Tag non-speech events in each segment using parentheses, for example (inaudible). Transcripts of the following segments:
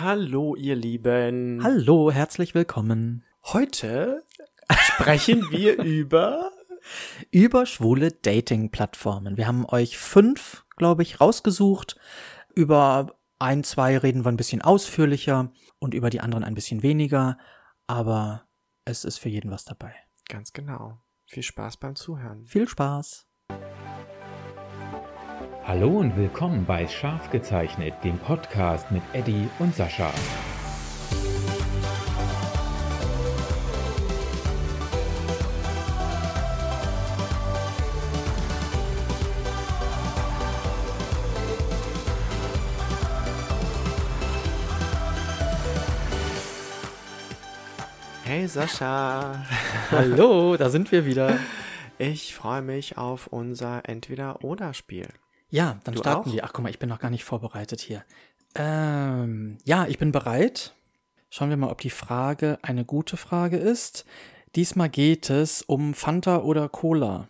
Hallo, ihr Lieben. Hallo, herzlich willkommen. Heute sprechen (laughs) wir über Über schwule Dating-Plattformen. Wir haben euch fünf, glaube ich, rausgesucht. Über ein, zwei reden wir ein bisschen ausführlicher und über die anderen ein bisschen weniger. Aber es ist für jeden was dabei. ganz genau. Viel Spaß beim Zuhören. Viel Spaß. Hallo und willkommen bei Scharf gezeichnet, dem Podcast mit Eddie und Sascha. Hey Sascha, (laughs) Hallo, da sind wir wieder. ich freue mich auf unser Entweder-Oder-Spiel. Ja, dann Du starten auch? wir. Ach, guck mal, ich bin noch gar nicht vorbereitet hier. Ähm, ja, ich bin bereit. Schauen wir mal, ob die Frage eine gute Frage ist. Diesmal geht es um Fanta oder Cola.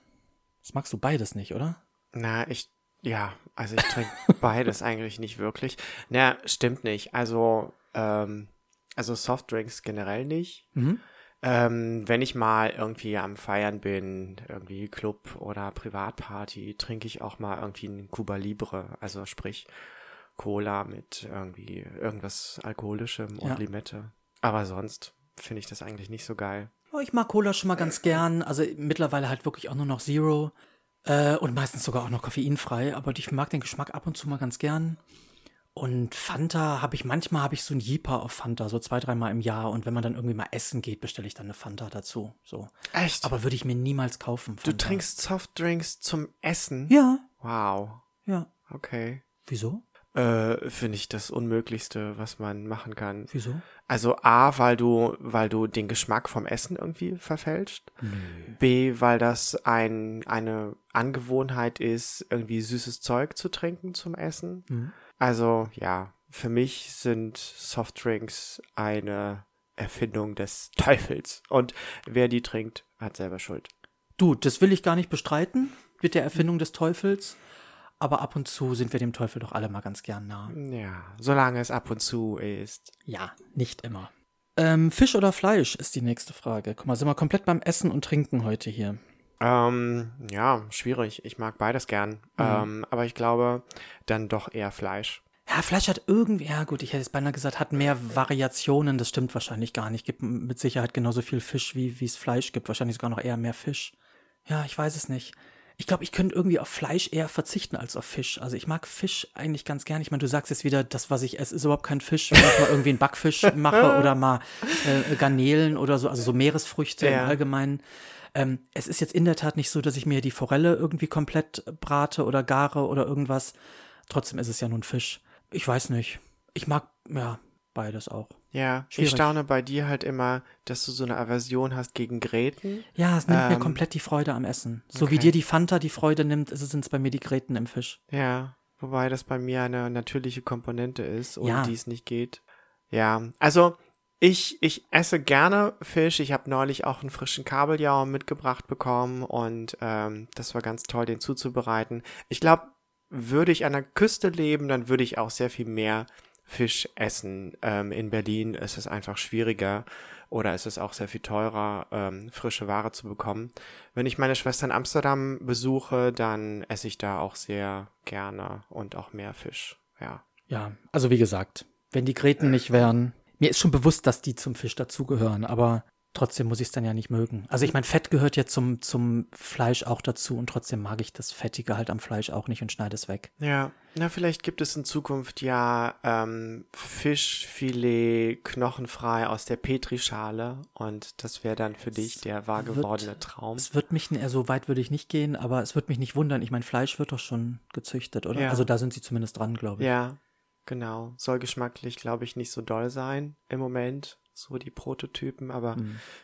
Das magst du beides nicht, oder? Na, ich, ja, also ich trinke (laughs) beides eigentlich nicht wirklich. Na, stimmt nicht. Also, ähm, also Softdrinks generell nicht. Mhm. Ähm, wenn ich mal irgendwie am Feiern bin, irgendwie Club oder Privatparty, trinke ich auch mal irgendwie einen Cuba Libre, also sprich Cola mit irgendwie irgendwas Alkoholischem und Ja. Limette. Aber sonst finde ich das eigentlich nicht so geil. Oh, ich mag Cola schon mal ganz gern. Also mittlerweile halt wirklich auch nur noch Zero. Äh, und meistens sogar auch noch koffeinfrei. Aber ich mag den Geschmack ab und zu mal ganz gern. Und Fanta habe ich manchmal habe ich so ein Jeeper auf Fanta, so zwei, dreimal im Jahr. Und wenn man dann irgendwie mal essen geht, bestelle ich dann eine Fanta dazu. So. Echt? Aber würde ich mir niemals kaufen. du Fanta. trinkst Softdrinks zum Essen? Ja, Wow. ja. Okay. Wieso? Äh, finde ich das Unmöglichste, was man machen kann. Wieso? Also A, weil du, weil du den Geschmack vom Essen irgendwie verfälscht. B, weil das ein, eine Angewohnheit ist, irgendwie süßes Zeug zu trinken zum Essen. Mhm. Also ja, für mich sind Softdrinks eine Erfindung des Teufels. Und wer die trinkt, hat selber Schuld. Du, das will ich gar nicht bestreiten mit der Erfindung des Teufels. Aber ab und zu sind wir dem Teufel doch alle mal ganz gern nah. Ja, solange es ab und zu ist. Ja, nicht immer. Ähm, Fisch oder Fleisch ist die nächste Frage. Guck mal, sind wir komplett beim Essen und Trinken heute hier. Ähm, ja, schwierig. Ich mag beides gern. Ähm, aber ich glaube, dann doch eher Fleisch. Ja, Fleisch hat irgendwie, ja gut, ich hätte jetzt beinahe gesagt, hat mehr Variationen. Das stimmt wahrscheinlich gar nicht. Gibt mit Sicherheit genauso viel Fisch, wie wie es Fleisch gibt. Wahrscheinlich sogar noch eher mehr Fisch. Ja, ich weiß es nicht. Ich glaube, ich könnte irgendwie auf Fleisch eher verzichten als auf Fisch. Also ich mag Fisch eigentlich ganz gern. Ich meine, du sagst jetzt wieder, das, was ich esse, ist überhaupt kein Fisch. Wenn ich mal irgendwie einen Backfisch (laughs) mache oder mal äh, Garnelen oder so, also so Meeresfrüchte Ja. im Allgemeinen. Ähm, es ist jetzt in der Tat nicht so, dass ich mir die Forelle irgendwie komplett brate oder gare oder irgendwas. Trotzdem ist es ja nun Fisch. Ich weiß nicht. Ich mag, ja, beides auch. Ja, ich Schwierig. staune bei dir halt immer, dass du so eine Aversion hast gegen Gräten. Ja, es nimmt mir Ähm, komplett die Freude am Essen. So wie okay. dir die Fanta die Freude nimmt, sind es bei mir die Gräten im Fisch. Ja, wobei das bei mir eine natürliche Komponente ist und Ja. die es nicht geht. Ja, also ich, ich esse gerne Fisch. Ich habe neulich auch einen frischen Kabeljau mitgebracht bekommen und ähm, das war ganz toll, den zuzubereiten. Ich glaube, würde ich an der Küste leben, dann würde ich auch sehr viel mehr Fisch essen. Ähm, in Berlin ist es einfach schwieriger oder ist es auch sehr viel teurer, ähm, frische Ware zu bekommen. Wenn ich meine Schwester in Amsterdam besuche, dann esse ich da auch sehr gerne und auch mehr Fisch. Ja. Ja, also wie gesagt, wenn die Gräten nicht wären, mir ist schon bewusst, dass die zum Fisch dazugehören, aber trotzdem muss ich es dann ja nicht mögen. Also ich meine, Fett gehört ja zum, zum Fleisch auch dazu und trotzdem mag ich das Fettige halt am Fleisch auch nicht und schneide es weg. Ja, na, vielleicht gibt es in Zukunft ja ähm, Fischfilet knochenfrei aus der Petrischale und das wäre dann für dich der wahr wird- gewordene Traum. Es wird mich, n- so weit würde ich nicht gehen, aber es wird mich nicht wundern. Ich meine, Fleisch wird doch schon gezüchtet, oder? Ja. Also da sind sie zumindest dran, glaube ich. Ja, genau. Soll geschmacklich, glaube ich, nicht so doll sein im Moment, so die Prototypen, aber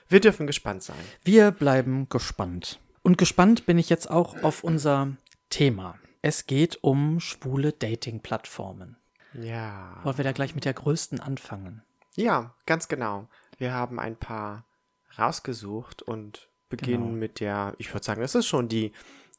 wir dürfen gespannt sein. Wir bleiben gespannt. Und gespannt bin ich jetzt auch auf unser Thema. Es geht um schwule Dating-Plattformen. Ja. Wollen wir da gleich mit der größten anfangen? Ja, ganz genau. Wir haben ein paar rausgesucht und beginnen Genau. mit der, ich würde sagen, das ist schon die,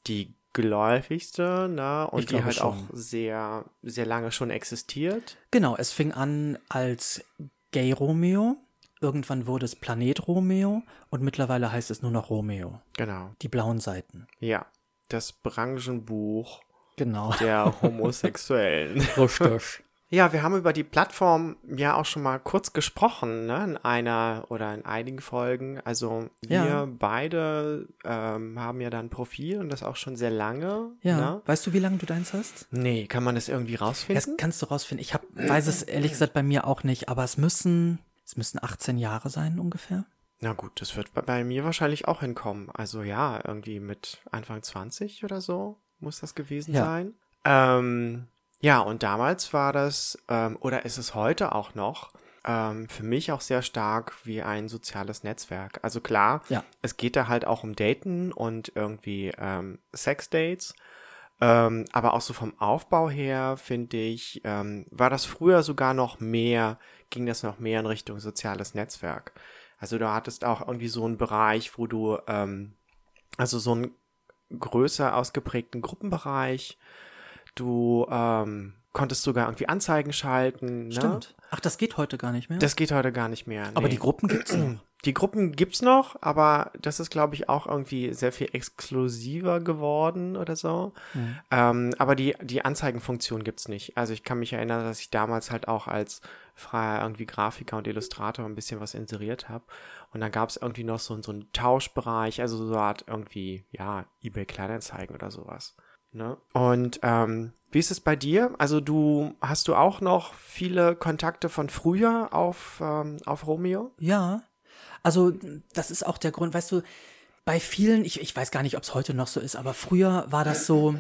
die geläufigste, ne? Und Ich die halt schon. auch sehr, sehr lange schon existiert. Genau, es fing an als Gay Romeo. Irgendwann wurde es Planet Romeo und mittlerweile heißt es nur noch Romeo. Genau. Die blauen Seiten. Ja. Das Branchenbuch Genau. der (laughs) Homosexuellen. Richtig. Ja, wir haben über die Plattform ja auch schon mal kurz gesprochen, ne? In einer oder in einigen Folgen. Also wir Ja. beide ähm, haben ja dann ein Profil und das auch schon sehr lange. Ja. Ne? Weißt du, wie lange du deins hast? Nee, kann man das irgendwie Das rausfinden? kannst du rausfinden. Ich hab, weiß es ehrlich gesagt bei mir auch nicht, aber es müssen, es müssen 18 Jahre sein ungefähr. Na gut, das wird bei, bei mir wahrscheinlich auch hinkommen. Also ja, irgendwie mit Anfang 20 oder so muss das gewesen Ja. sein. Ähm, ja, und damals war das, ähm, oder ist es heute auch noch, ähm, für mich auch sehr stark wie ein soziales Netzwerk. Also klar, Ja. es geht da halt auch um Daten und irgendwie ähm, Sexdates. Ähm, aber auch so vom Aufbau her, finde ich, ähm, war das früher sogar noch mehr, ging das noch mehr in Richtung soziales Netzwerk. Also du hattest auch irgendwie so einen Bereich, wo du, ähm, also so einen größer ausgeprägten Gruppenbereich, du ähm, konntest sogar irgendwie Anzeigen schalten. Ne? Stimmt. Ach, das geht heute gar nicht mehr. Das geht heute gar nicht mehr. aber nee. die Gruppen gibt's noch. (clears throat) Die Gruppen gibt's noch, aber das ist, glaube ich, auch irgendwie sehr viel exklusiver geworden oder so. Mhm. Ähm, aber die, die Anzeigenfunktion gibt's nicht. Also ich kann mich erinnern, dass ich damals halt auch als freier irgendwie Grafiker und Illustrator ein bisschen was inseriert habe. Und dann gab's irgendwie noch so, so einen Tauschbereich, also so eine Art irgendwie, ja, eBay Kleinanzeigen oder sowas. Ne? Und ähm, wie ist es bei dir? Also du hast du auch noch viele Kontakte von früher auf, ähm, auf Romeo? Ja, also das ist auch der Grund, weißt du, bei vielen, ich, ich weiß gar nicht, ob es heute noch so ist, aber früher war das so,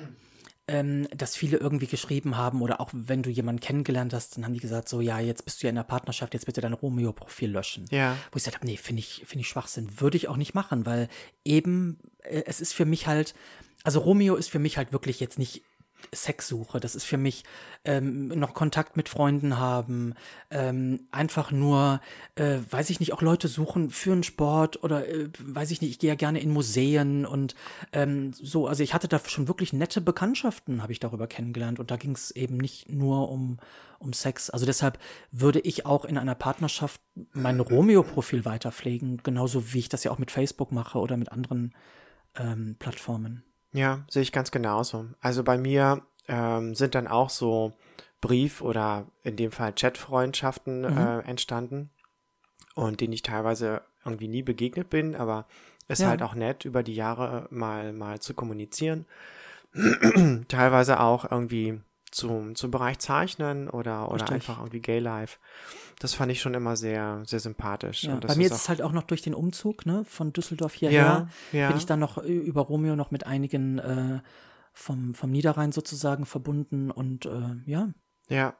ähm, dass viele irgendwie geschrieben haben oder auch wenn du jemanden kennengelernt hast, dann haben die gesagt, so ja, jetzt bist du ja in der Partnerschaft, jetzt bitte dein Romeo-Profil löschen. Ja. Wo ich gesagt habe, nee, finde ich, finde ich Schwachsinn, würde ich auch nicht machen, weil eben, äh, es ist für mich halt, also Romeo ist für mich halt wirklich jetzt nicht Sexsuche. Das ist für mich ähm, noch Kontakt mit Freunden haben, ähm, einfach nur, äh, weiß ich nicht, auch Leute suchen für einen Sport oder äh, weiß ich nicht, ich gehe ja gerne in Museen und ähm, so, also ich hatte da schon wirklich nette Bekanntschaften, habe ich darüber kennengelernt und da ging es eben nicht nur um, um Sex. Also deshalb würde ich auch in einer Partnerschaft mein Romeo-Profil weiterpflegen, genauso wie ich das ja auch mit Facebook mache oder mit anderen ähm, Plattformen. Ja, sehe ich ganz genauso. Also bei mir ähm, sind dann auch so Brief- oder in dem Fall Chatfreundschaften äh, entstanden und denen ich teilweise irgendwie nie begegnet bin, aber ist Ja. halt auch nett, über die Jahre mal, mal zu kommunizieren. (clears throat) teilweise auch irgendwie zum, zum Bereich Zeichnen oder, oder Richtig. einfach irgendwie Gay Life. Das fand ich schon immer sehr, sehr sympathisch. Ja, bei mir ist es halt auch noch durch den Umzug, ne, von Düsseldorf hierher, Ja, ja. bin ich dann noch über Romeo noch mit einigen äh, vom, vom Niederrhein sozusagen verbunden und äh, ja. Ja.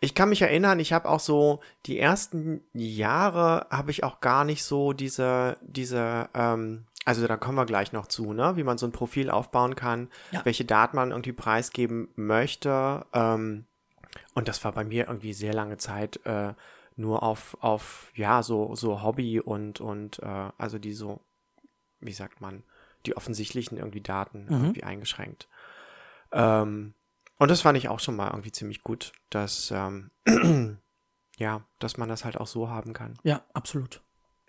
Ich kann mich erinnern, ich habe auch so die ersten Jahre habe ich auch gar nicht so diese diese ähm, also da kommen wir gleich noch zu, ne, wie man so ein Profil aufbauen kann, welche Daten man irgendwie preisgeben möchte. Ähm, und das war bei mir irgendwie sehr lange Zeit äh, nur auf auf ja so so Hobby und und äh, also die so wie sagt man die offensichtlichen irgendwie Daten irgendwie eingeschränkt. Ähm, und das fand ich auch schon mal irgendwie ziemlich gut, dass, ähm, (clears throat) ja, dass man das halt auch so haben kann. Ja, absolut.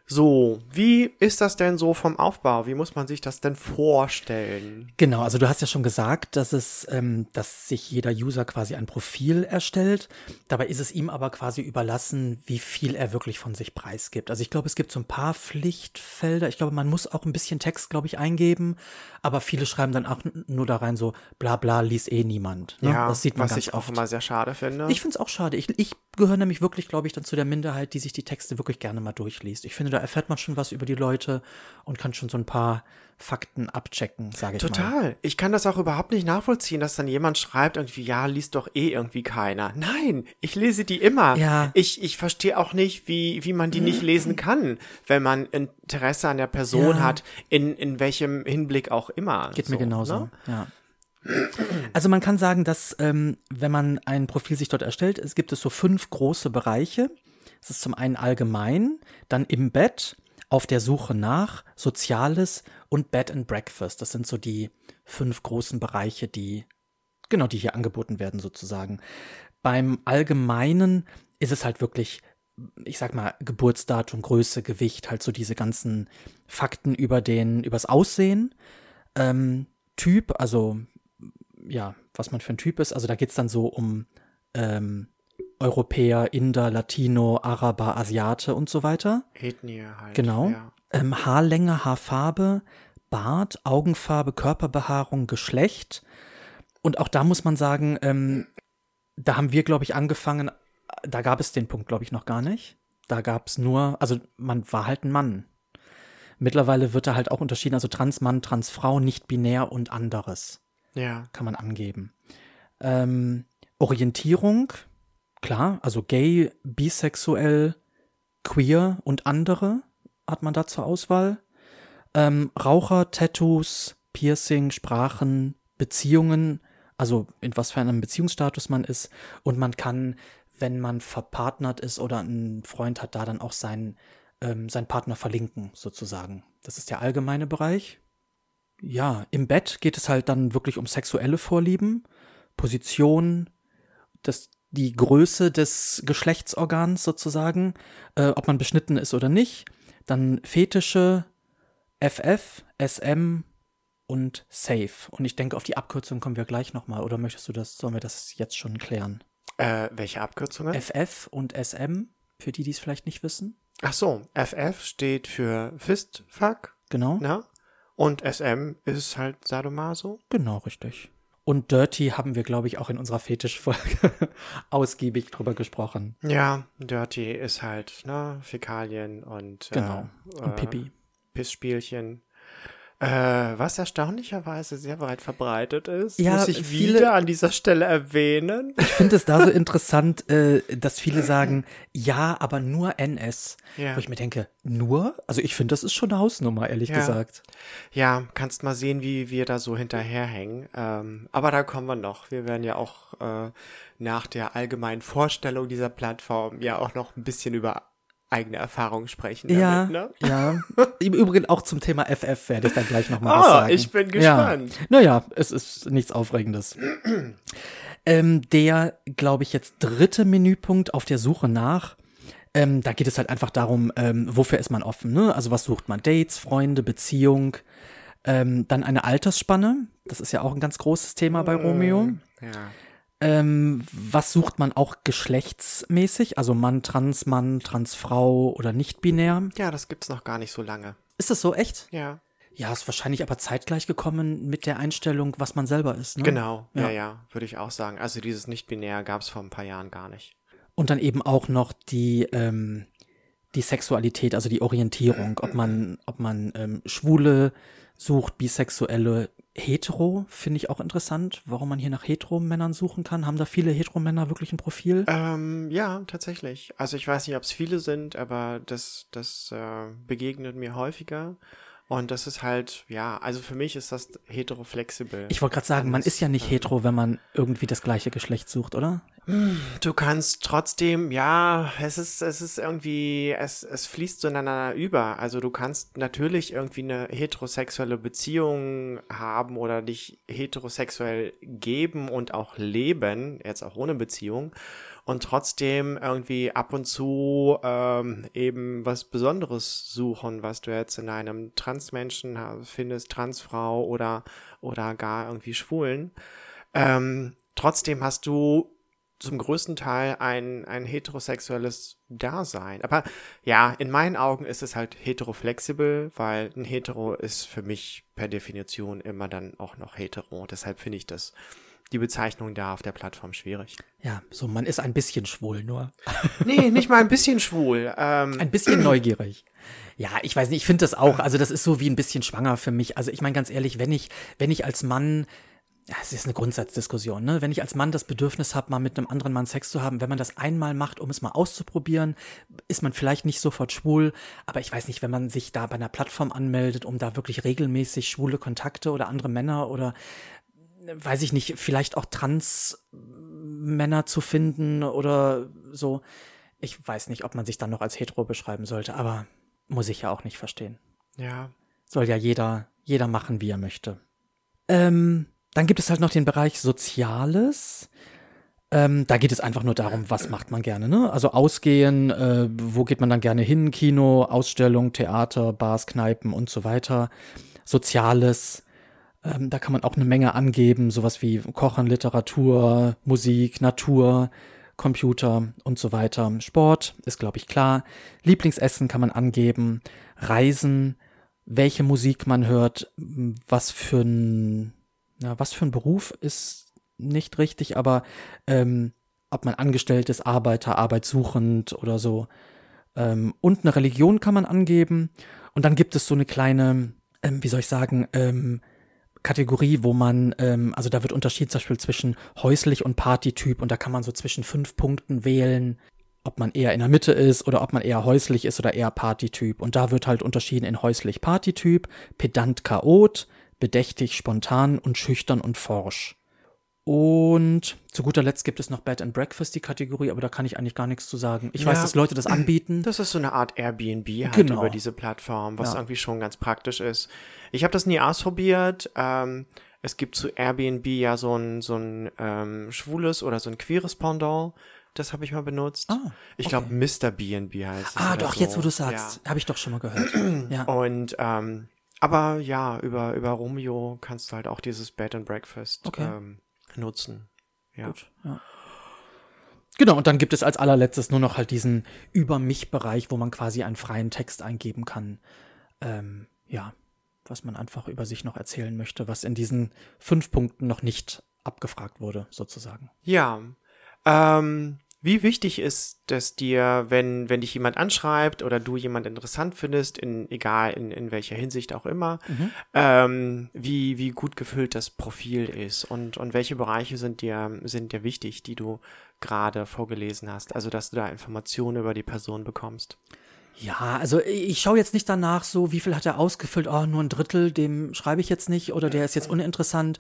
So, wie ist das denn so vom Aufbau? Wie muss man sich das denn vorstellen? Genau, also du hast ja schon gesagt, dass es, ähm, dass sich jeder User quasi ein Profil erstellt. Dabei ist es ihm aber quasi überlassen, wie viel er wirklich von sich preisgibt. Also ich glaube, es gibt so ein paar Pflichtfelder. Ich glaube, man muss auch ein bisschen Text, glaube ich, eingeben. Aber viele schreiben dann auch nur da rein so, bla bla, liest eh niemand. Ne? Ja, das sieht man was ich auch oft. immer sehr schade finde. Ich finde es auch schade. Ich, ich gehöre nämlich wirklich, glaube ich, dann zu der Minderheit, die sich die Texte wirklich gerne mal durchliest. Ich finde, da erfährt man schon was über die Leute und kann schon so ein paar Fakten abchecken, sage ich mal. Total. Ich kann das auch überhaupt nicht nachvollziehen, dass dann jemand schreibt irgendwie, ja, liest doch eh irgendwie keiner. Nein, ich lese die immer. Ja. Ich, ich verstehe auch nicht, wie, wie man die nicht lesen kann, wenn man Interesse an der Person Ja. hat, in, in welchem Hinblick auch immer. Geht so, mir genauso, Ne? ja. Also man kann sagen, dass ähm, wenn man ein Profil sich dort erstellt, es gibt es so fünf große Bereiche. Es ist zum einen allgemein, dann im Bett, auf der Suche nach Soziales und Bed and Breakfast. Das sind so die fünf großen Bereiche, die genau, die hier angeboten werden sozusagen. Beim Allgemeinen ist es halt wirklich, ich sag mal, Geburtsdatum, Größe, Gewicht, halt so diese ganzen Fakten über den, übers Aussehen. Ähm, typ, also ja, was man für ein Typ ist. Also da geht es dann so um ähm, Europäer, Inder, Latino, Araber, Asiate und so weiter. Ethnie halt. Genau. Ja. Ähm, Haarlänge, Haarfarbe, Bart, Augenfarbe, Körperbehaarung, Geschlecht. Und auch da muss man sagen, ähm, da haben wir, glaube ich, angefangen, da gab es den Punkt, glaube ich, noch gar nicht. Da gab es nur, also man war halt ein Mann. Mittlerweile wird da halt auch unterschieden, also Transmann, Transfrau, nicht binär und anderes Ja. kann man angeben. Ähm, Orientierung, klar, also gay, bisexuell, queer und andere hat man da zur Auswahl. Ähm, Raucher, Tattoos, Piercing, Sprachen, Beziehungen, also in was für einem Beziehungsstatus man ist. Und man kann, wenn man verpartnert ist oder einen Freund hat, da dann auch seinen, ähm, seinen Partner verlinken, sozusagen. Das ist der allgemeine Bereich. Ja, im Bett geht es halt dann wirklich um sexuelle Vorlieben, Position, das, die Größe des Geschlechtsorgans sozusagen, äh, ob man beschnitten ist oder nicht. Dann Fetische, FF, SM und Safe. Und ich denke, auf die Abkürzung kommen wir gleich nochmal. Oder möchtest du das, sollen wir das jetzt schon klären? Äh, welche Abkürzungen? FF und SM, für die, die es vielleicht nicht wissen. Ach so, FF steht für Fistfuck, Genau. ne? Und SM ist halt Sadomaso. Genau, richtig. Und Dirty haben wir, glaube ich, auch in unserer Fetischfolge (laughs) ausgiebig drüber gesprochen. Ja, Dirty ist halt, ne, Fäkalien und Genau. äh, Und äh, Pipi. Pissspielchen. Äh, was erstaunlicherweise sehr weit verbreitet ist, Ja, muss ich viele- wieder an dieser Stelle erwähnen. Ich finde es da so interessant, äh, dass viele sagen, ja, aber nur NS. Ja. Wo ich mir denke, nur? Also ich finde, das ist schon eine Hausnummer, ehrlich Ja. gesagt. Ja, kannst mal sehen, wie wir da so hinterherhängen. Ähm, aber da kommen wir noch. Wir werden ja auch äh, nach der allgemeinen Vorstellung dieser Plattform ja auch noch ein bisschen über eigene Erfahrungen sprechen. Ja, Damit, ne? ja. (laughs) Im Übrigen auch zum Thema FF werde ich dann gleich nochmal Ah, was sagen. ich bin Ja. gespannt. Naja, es ist nichts Aufregendes. (clears throat) ähm, der, glaube ich, jetzt dritte Menüpunkt auf der Suche nach, ähm, da geht es halt einfach darum, ähm, wofür ist man offen, ne? Also was sucht man? Dates, Freunde, Beziehung, ähm, dann eine Altersspanne, das ist ja auch ein ganz großes Thema bei Romeo. Ja. Ähm, was sucht man auch geschlechtsmäßig? Also Mann, Transmann, Transfrau oder nicht binär? ja, das gibt's noch gar nicht so lange. Ist das so echt? Ja, Ja, ist wahrscheinlich aber zeitgleich gekommen mit der Einstellung, was man selber ist. Ne? genau. Ja, Ja. ja, würde ich auch sagen. Also dieses Nicht-Binär gab's vor ein paar Jahren gar nicht. Und dann eben auch noch die, ähm, die Sexualität, also die Orientierung, ob man, ob man ähm, Schwule sucht, Bisexuelle, Hetero, finde ich auch interessant, warum man hier nach Hetero-Männern suchen kann. Haben da viele Hetero-Männer wirklich ein Profil? Ähm, ja, tatsächlich. Also ich weiß nicht, ob es viele sind, aber das, das äh, begegnet mir häufiger. Und das ist halt, ja, also für mich ist das heteroflexibel. Ich wollte gerade sagen, man ist ja nicht hetero, wenn man irgendwie das gleiche Geschlecht sucht, oder? Du kannst trotzdem, ja, es ist, es ist irgendwie, es, es fließt so ineinander über. Also du kannst natürlich irgendwie eine heterosexuelle Beziehung haben oder dich heterosexuell geben und auch leben, jetzt auch ohne Beziehung, und trotzdem irgendwie ab und zu ähm, eben was Besonderes suchen, was du jetzt in einem Transmenschen findest, Transfrau oder, oder gar irgendwie Schwulen. Ähm, trotzdem hast du zum größten Teil ein, ein heterosexuelles Dasein. Aber ja, in meinen Augen ist es halt heteroflexibel, weil ein Hetero ist für mich per Definition immer dann auch noch hetero. Deshalb finde ich das, die Bezeichnung da auf der Plattform schwierig. Ja, so, man ist ein bisschen schwul nur. (laughs) Nee, nicht mal ein bisschen schwul. Ähm, Ein bisschen neugierig. Ja, ich weiß nicht, ich finde das auch, also das ist so wie ein bisschen schwanger für mich. Also ich meine ganz ehrlich, wenn ich, wenn ich als Mann, ja, es ist eine Grundsatzdiskussion, ne? Wenn ich als Mann das Bedürfnis habe, mal mit einem anderen Mann Sex zu haben, wenn man das einmal macht, um es mal auszuprobieren, ist man vielleicht nicht sofort schwul, aber ich weiß nicht, wenn man sich da bei einer Plattform anmeldet, um da wirklich regelmäßig schwule Kontakte oder andere Männer oder weiß ich nicht, vielleicht auch Trans-Männer zu finden oder so. Ich weiß nicht, ob man sich dann noch als hetero beschreiben sollte, aber muss ich ja auch nicht verstehen. Ja. Soll ja jeder, jeder machen, wie er möchte. Ähm, dann gibt es halt noch den Bereich Soziales. Ähm, da geht es einfach nur darum, was macht man gerne, ne? Also ausgehen, äh, wo geht man dann gerne hin? Kino, Ausstellung, Theater, Bars, Kneipen und so weiter. Soziales, ähm, da kann man auch eine Menge angeben, sowas wie Kochen, Literatur, Musik, Natur, Computer und so weiter. Sport ist, glaube ich, klar. Lieblingsessen kann man angeben. Reisen, welche Musik man hört, was für ein, ja, was für ein Beruf ist nicht richtig, aber ähm, ob man angestellt ist, Arbeiter, arbeitssuchend oder so. Ähm, und eine Religion kann man angeben. Und dann gibt es so eine kleine, ähm, wie soll ich sagen, ähm, Kategorie, wo man, ähm, also da wird unterschieden zum Beispiel zwischen häuslich und Partytyp und da kann man so zwischen fünf Punkten wählen, ob man eher in der Mitte ist oder ob man eher häuslich ist oder eher Partytyp. Und da wird halt unterschieden in häuslich Partytyp, pedant Chaot, bedächtig spontan und schüchtern und forsch. Und zu guter Letzt gibt es noch Bed and Breakfast, die Kategorie, aber da kann ich eigentlich gar nichts zu sagen. Ich Ja. weiß, dass Leute das anbieten. Das ist so eine Art Airbnb halt Genau. über diese Plattform, was Ja. irgendwie schon ganz praktisch ist. Ich habe das nie ausprobiert. Ähm, es gibt zu Airbnb ja so ein, so ein ähm, schwules oder so ein queeres Pendant. Das habe ich mal benutzt. Ah, ich glaube, Mr. B&B heißt es. ah, doch, so. jetzt wo du sagst, habe ich doch schon mal gehört. ja. Ja. Und ähm, aber ja, über, über Romeo kannst du halt auch dieses Bed and Breakfast Okay. ähm, nutzen. Ja. Gut, ja. Genau, und dann gibt es als allerletztes nur noch halt diesen Über mich-Bereich, wo man quasi einen freien Text eingeben kann. Ähm, ja, was man einfach über sich noch erzählen möchte, was in diesen fünf Punkten noch nicht abgefragt wurde, sozusagen. Ja. Ähm, wie wichtig ist es dir, wenn, wenn dich jemand anschreibt oder du jemand interessant findest, in, egal in, in welcher Hinsicht auch immer, ähm, wie, wie gut gefüllt das Profil ist und, und welche Bereiche sind dir, sind dir wichtig, die du gerade vorgelesen hast? Also, dass du da Informationen über die Person bekommst. Ja, also ich schaue jetzt nicht danach so, wie viel hat er ausgefüllt, oh, nur ein Drittel, dem schreibe ich jetzt nicht oder der ist jetzt uninteressant.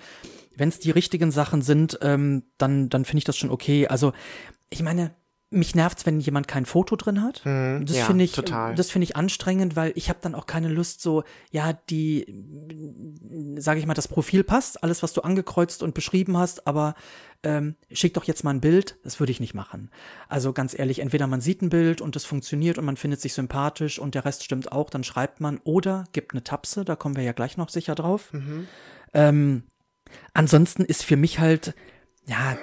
Wenn es die richtigen Sachen sind, ähm, dann, dann finde ich das schon okay. Also ich meine, mich nervt's, wenn jemand kein Foto drin hat. das Mhm. ja, finde ich, total. das finde ich anstrengend, weil ich habe dann auch keine Lust so, ja, die, sage ich mal, das Profil passt, alles, was du angekreuzt und beschrieben hast, aber ähm, schick doch jetzt mal ein Bild, das würde ich nicht machen. Also ganz ehrlich, entweder man sieht ein Bild und das funktioniert und man findet sich sympathisch und der Rest stimmt auch, dann schreibt man oder gibt eine Tapse, da kommen wir ja gleich noch sicher drauf. Ähm, ansonsten ist für mich halt, ja,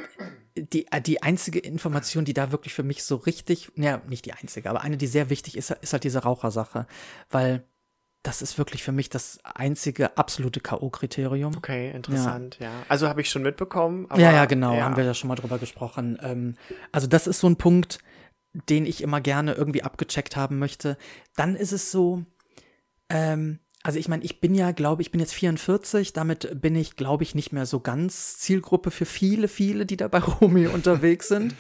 die, äh, die einzige Information, die da wirklich für mich so richtig, naja, nicht die einzige, aber eine, die sehr wichtig ist, ist halt diese Rauchersache. Weil das ist wirklich für mich das einzige absolute K.O.-Kriterium. Okay, interessant, ja. Also habe ich schon mitbekommen. Aber, Ja, ja, genau, ja. haben wir da schon mal drüber gesprochen. Ähm, also das ist so ein Punkt, den ich immer gerne irgendwie abgecheckt haben möchte. Dann ist es so, ähm, also ich meine, ich bin ja, glaube ich, bin jetzt 44, damit bin ich, glaube ich, nicht mehr so ganz Zielgruppe für viele, viele, die da bei (laughs) Romeo unterwegs sind.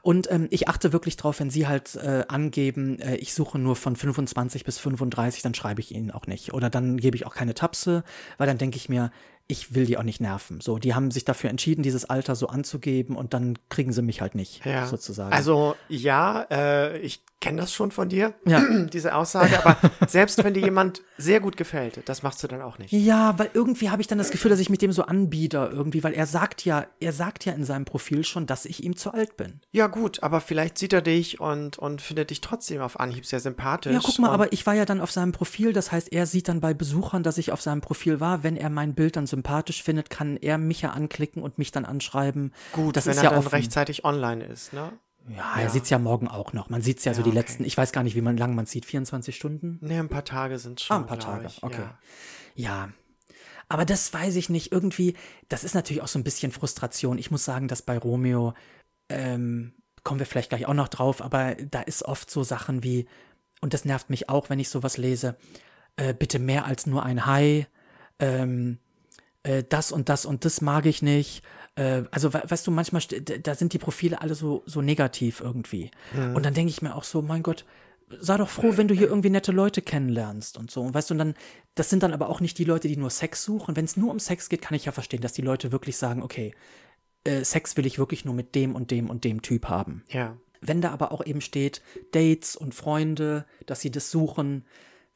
Und ähm, ich achte wirklich drauf, wenn sie halt äh, angeben, äh, ich suche nur von 25 bis 35, dann schreibe ich ihnen auch nicht. Oder dann gebe ich auch keine Tapse, weil dann denke ich mir, ich will die auch nicht nerven. So, die haben sich dafür entschieden, dieses Alter so anzugeben und dann kriegen sie mich halt nicht, Ja. sozusagen. Also ja, äh, ich kenne das schon von dir, Ja. (clears throat) diese Aussage, aber (laughs) selbst wenn dir jemand sehr gut gefällt, das machst du dann auch nicht. Ja, weil irgendwie habe ich dann das Gefühl, dass ich mit dem so anbiete irgendwie, weil er sagt ja, er sagt ja in seinem Profil schon, dass ich ihm zu alt bin. Ja gut, aber vielleicht sieht er dich und, und findet dich trotzdem auf Anhieb sehr sympathisch. Ja, guck mal, aber ich war ja dann auf seinem Profil, das heißt, er sieht dann bei Besuchern, dass ich auf seinem Profil war. Wenn er mein Bild dann sympathisch findet, kann er mich ja anklicken und mich dann anschreiben. Gut, das wenn ist er ja dann offen. rechtzeitig online ist, ne? Ja, er sieht's ja morgen auch noch. Man sieht's ja, so Ja, die okay. letzten, ich weiß gar nicht, wie man lang man sieht, 24 Stunden? Ne, ein paar Tage sind schon. Ah, ein paar Tage, ich. okay. Ja. Ja. Aber das weiß ich nicht. Irgendwie, das ist natürlich auch so ein bisschen Frustration. Ich muss sagen, dass bei Romeo, ähm, kommen wir vielleicht gleich auch noch drauf, aber da ist oft so Sachen wie, und das nervt mich auch, wenn ich sowas lese, äh, bitte mehr als nur ein Hi, ähm, äh, das und das und das mag ich nicht. Äh, also, we weißt du, manchmal, da sind die Profile alle so, so negativ irgendwie. Und dann denke ich mir auch so, mein Gott, sei doch froh, wenn du hier irgendwie nette Leute kennenlernst und so. Und weißt du, und dann, das sind dann aber auch nicht die Leute, die nur Sex suchen. Wenn es nur um Sex geht, kann ich ja verstehen, dass die Leute wirklich sagen, okay, äh, Sex will ich wirklich nur mit dem und dem und dem Typ haben. ja. wenn da aber auch eben steht, Dates und Freunde, dass sie das suchen,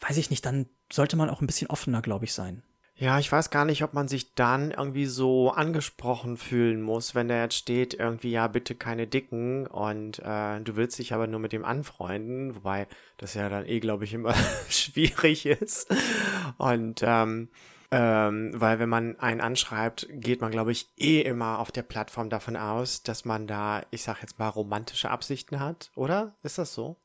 weiß ich nicht, dann sollte man auch ein bisschen offener, glaube ich, sein. Ja, ich weiß gar nicht, ob man sich dann irgendwie so angesprochen fühlen muss, wenn da jetzt steht, irgendwie, ja, bitte keine Dicken und äh, du willst dich aber nur mit dem anfreunden, wobei das ja dann eh, glaube ich, immer (laughs) schwierig ist. Und ähm, ähm, weil wenn man einen anschreibt, geht man, glaube ich, eh immer auf der Plattform davon aus, dass man da, ich sag jetzt mal, romantische Absichten hat, oder? Ist das so?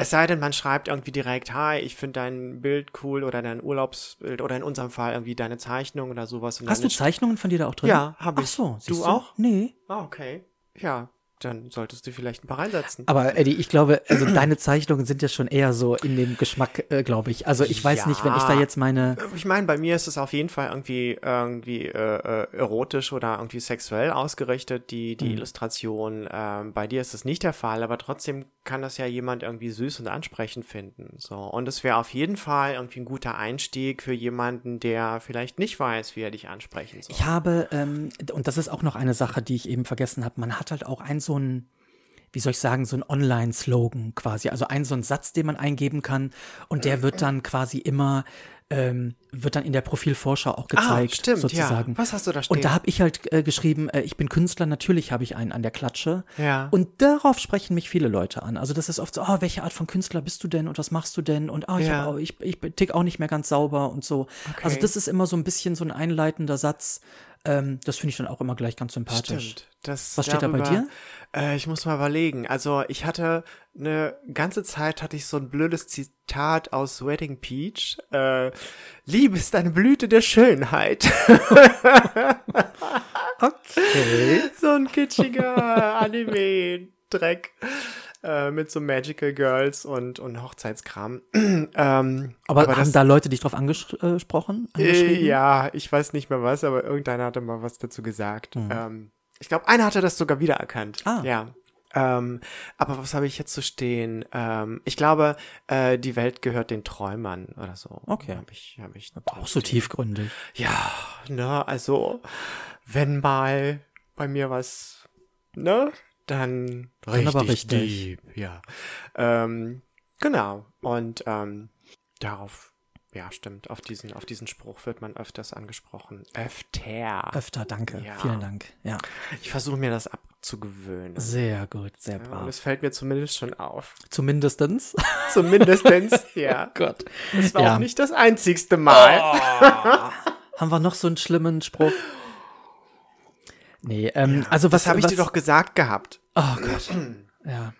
Es sei denn, man schreibt irgendwie direkt, hi, ich finde dein Bild cool oder dein Urlaubsbild oder in unserem Fall irgendwie deine Zeichnung oder sowas. Hast du Zeichnungen von dir da auch drin? Ja, habe ich. Ach so, du, du auch? Nee. Ah, okay. Ja, dann solltest du vielleicht ein paar reinsetzen. Aber Eddie, ich glaube, also (clears throat) deine Zeichnungen sind ja schon eher so in dem Geschmack, äh, glaube ich. Also ich weiß ja. nicht, wenn ich da jetzt meine. Ich meine, bei mir ist es auf jeden Fall irgendwie irgendwie äh, äh, erotisch oder irgendwie sexuell ausgerichtet, die die mhm. Illustration. Ähm, bei dir ist es nicht der Fall, aber trotzdem kann das ja jemand irgendwie süß und ansprechend finden. So und es wäre auf jeden Fall irgendwie ein guter Einstieg für jemanden, der vielleicht nicht weiß, wie er dich ansprechen soll. Ich habe ähm, und das ist auch noch eine Sache, die ich eben vergessen habe. Man hat halt auch ein so ein wie soll ich sagen, so ein Online-Slogan quasi. Also ein so ein Satz, den man eingeben kann und der wird dann quasi immer ähm, wird dann in der Profilvorschau auch ah, gezeigt, ah, stimmt, sozusagen. Ja. Was hast du da stehen? Und da habe ich halt äh, geschrieben, äh, ich bin Künstler, natürlich habe ich einen an der Klatsche. Ja. Und darauf sprechen mich viele Leute an. Also das ist oft so, oh, welche Art von Künstler bist du denn und was machst du denn? Und oh, ich, ja. auch, ich, ich tick auch nicht mehr ganz sauber und so. Okay. Also das ist immer so ein bisschen so ein einleitender Satz. Ähm, das finde ich dann auch immer gleich ganz sympathisch. Stimmt. Das was steht darüber, da bei dir? Äh, ich muss mal überlegen. Also ich hatte eine ganze Zeit hatte ich so ein blödes Zitat aus Wedding Peach. Äh, Liebe ist eine Blüte der Schönheit. (laughs) okay. So ein kitschiger Anime-Dreck. Äh, mit so Magical Girls und, und Hochzeitskram. (clears throat) ähm, aber, aber, haben das, da Leute dich drauf angesprochen? Äh, ja, ich weiß nicht mehr was, aber irgendeiner hatte mal was dazu gesagt. Mhm. Ähm, ich glaube, einer hatte das sogar wiedererkannt. Ah. Ja. Ähm, aber was habe ich jetzt zu stehen? Ähm, ich glaube, äh, die Welt gehört den Träumern oder so. Okay. Hab ich, hab ich auch so tiefgründig. Ja, ne, also wenn mal bei mir was, ne, dann richtig, aber richtig. Deep, ja. Ähm, genau. Und ähm, darauf ja, stimmt. Auf diesen, auf diesen Spruch wird man öfters angesprochen. Öfter. Öfter, danke. Ja. Vielen Dank. Ja. Ich versuche mir das abzugewöhnen. Sehr gut, sehr brav. Ja, und es fällt mir zumindest schon auf. Zumindestens? (laughs) Zumindestens, ja. (laughs) Oh Gott. Das war ja. auch nicht das einzigste Mal. Oh. (laughs) Haben wir noch so einen schlimmen Spruch? Nee, ähm, also was habe ich dir doch gesagt gehabt? Oh Gott. ja.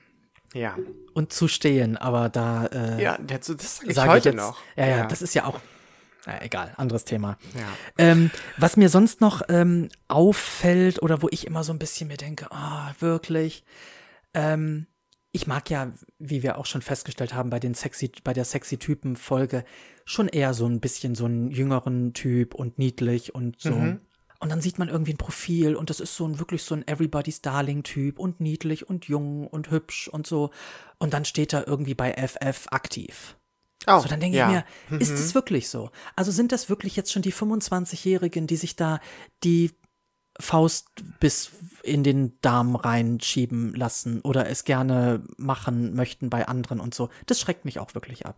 Ja. Und zu stehen, aber da. Äh, ja, das, das sage ich sag heute ich jetzt, noch. Ja, ja, ja, das ist ja auch. Na, egal, anderes Thema. Ja. Ähm, was mir sonst noch ähm, auffällt oder wo ich immer so ein bisschen mir denke, ah, oh, wirklich. Ähm, ich mag ja, wie wir auch schon festgestellt haben, bei den sexy, bei der sexy Typen Folge schon eher so ein bisschen so einen jüngeren Typ und niedlich und so. Mhm. Und dann sieht man irgendwie ein Profil und das ist so ein wirklich so ein Everybody's Darling-Typ und niedlich und jung und hübsch und so. Und dann steht da irgendwie bei FF aktiv. Oh, so, dann denke ja. ich mir, ist es mhm. wirklich so? Also sind das wirklich jetzt schon die 25-Jährigen, die sich da die Faust bis in den Darm reinschieben lassen oder es gerne machen möchten bei anderen und so? Das schreckt mich auch wirklich ab.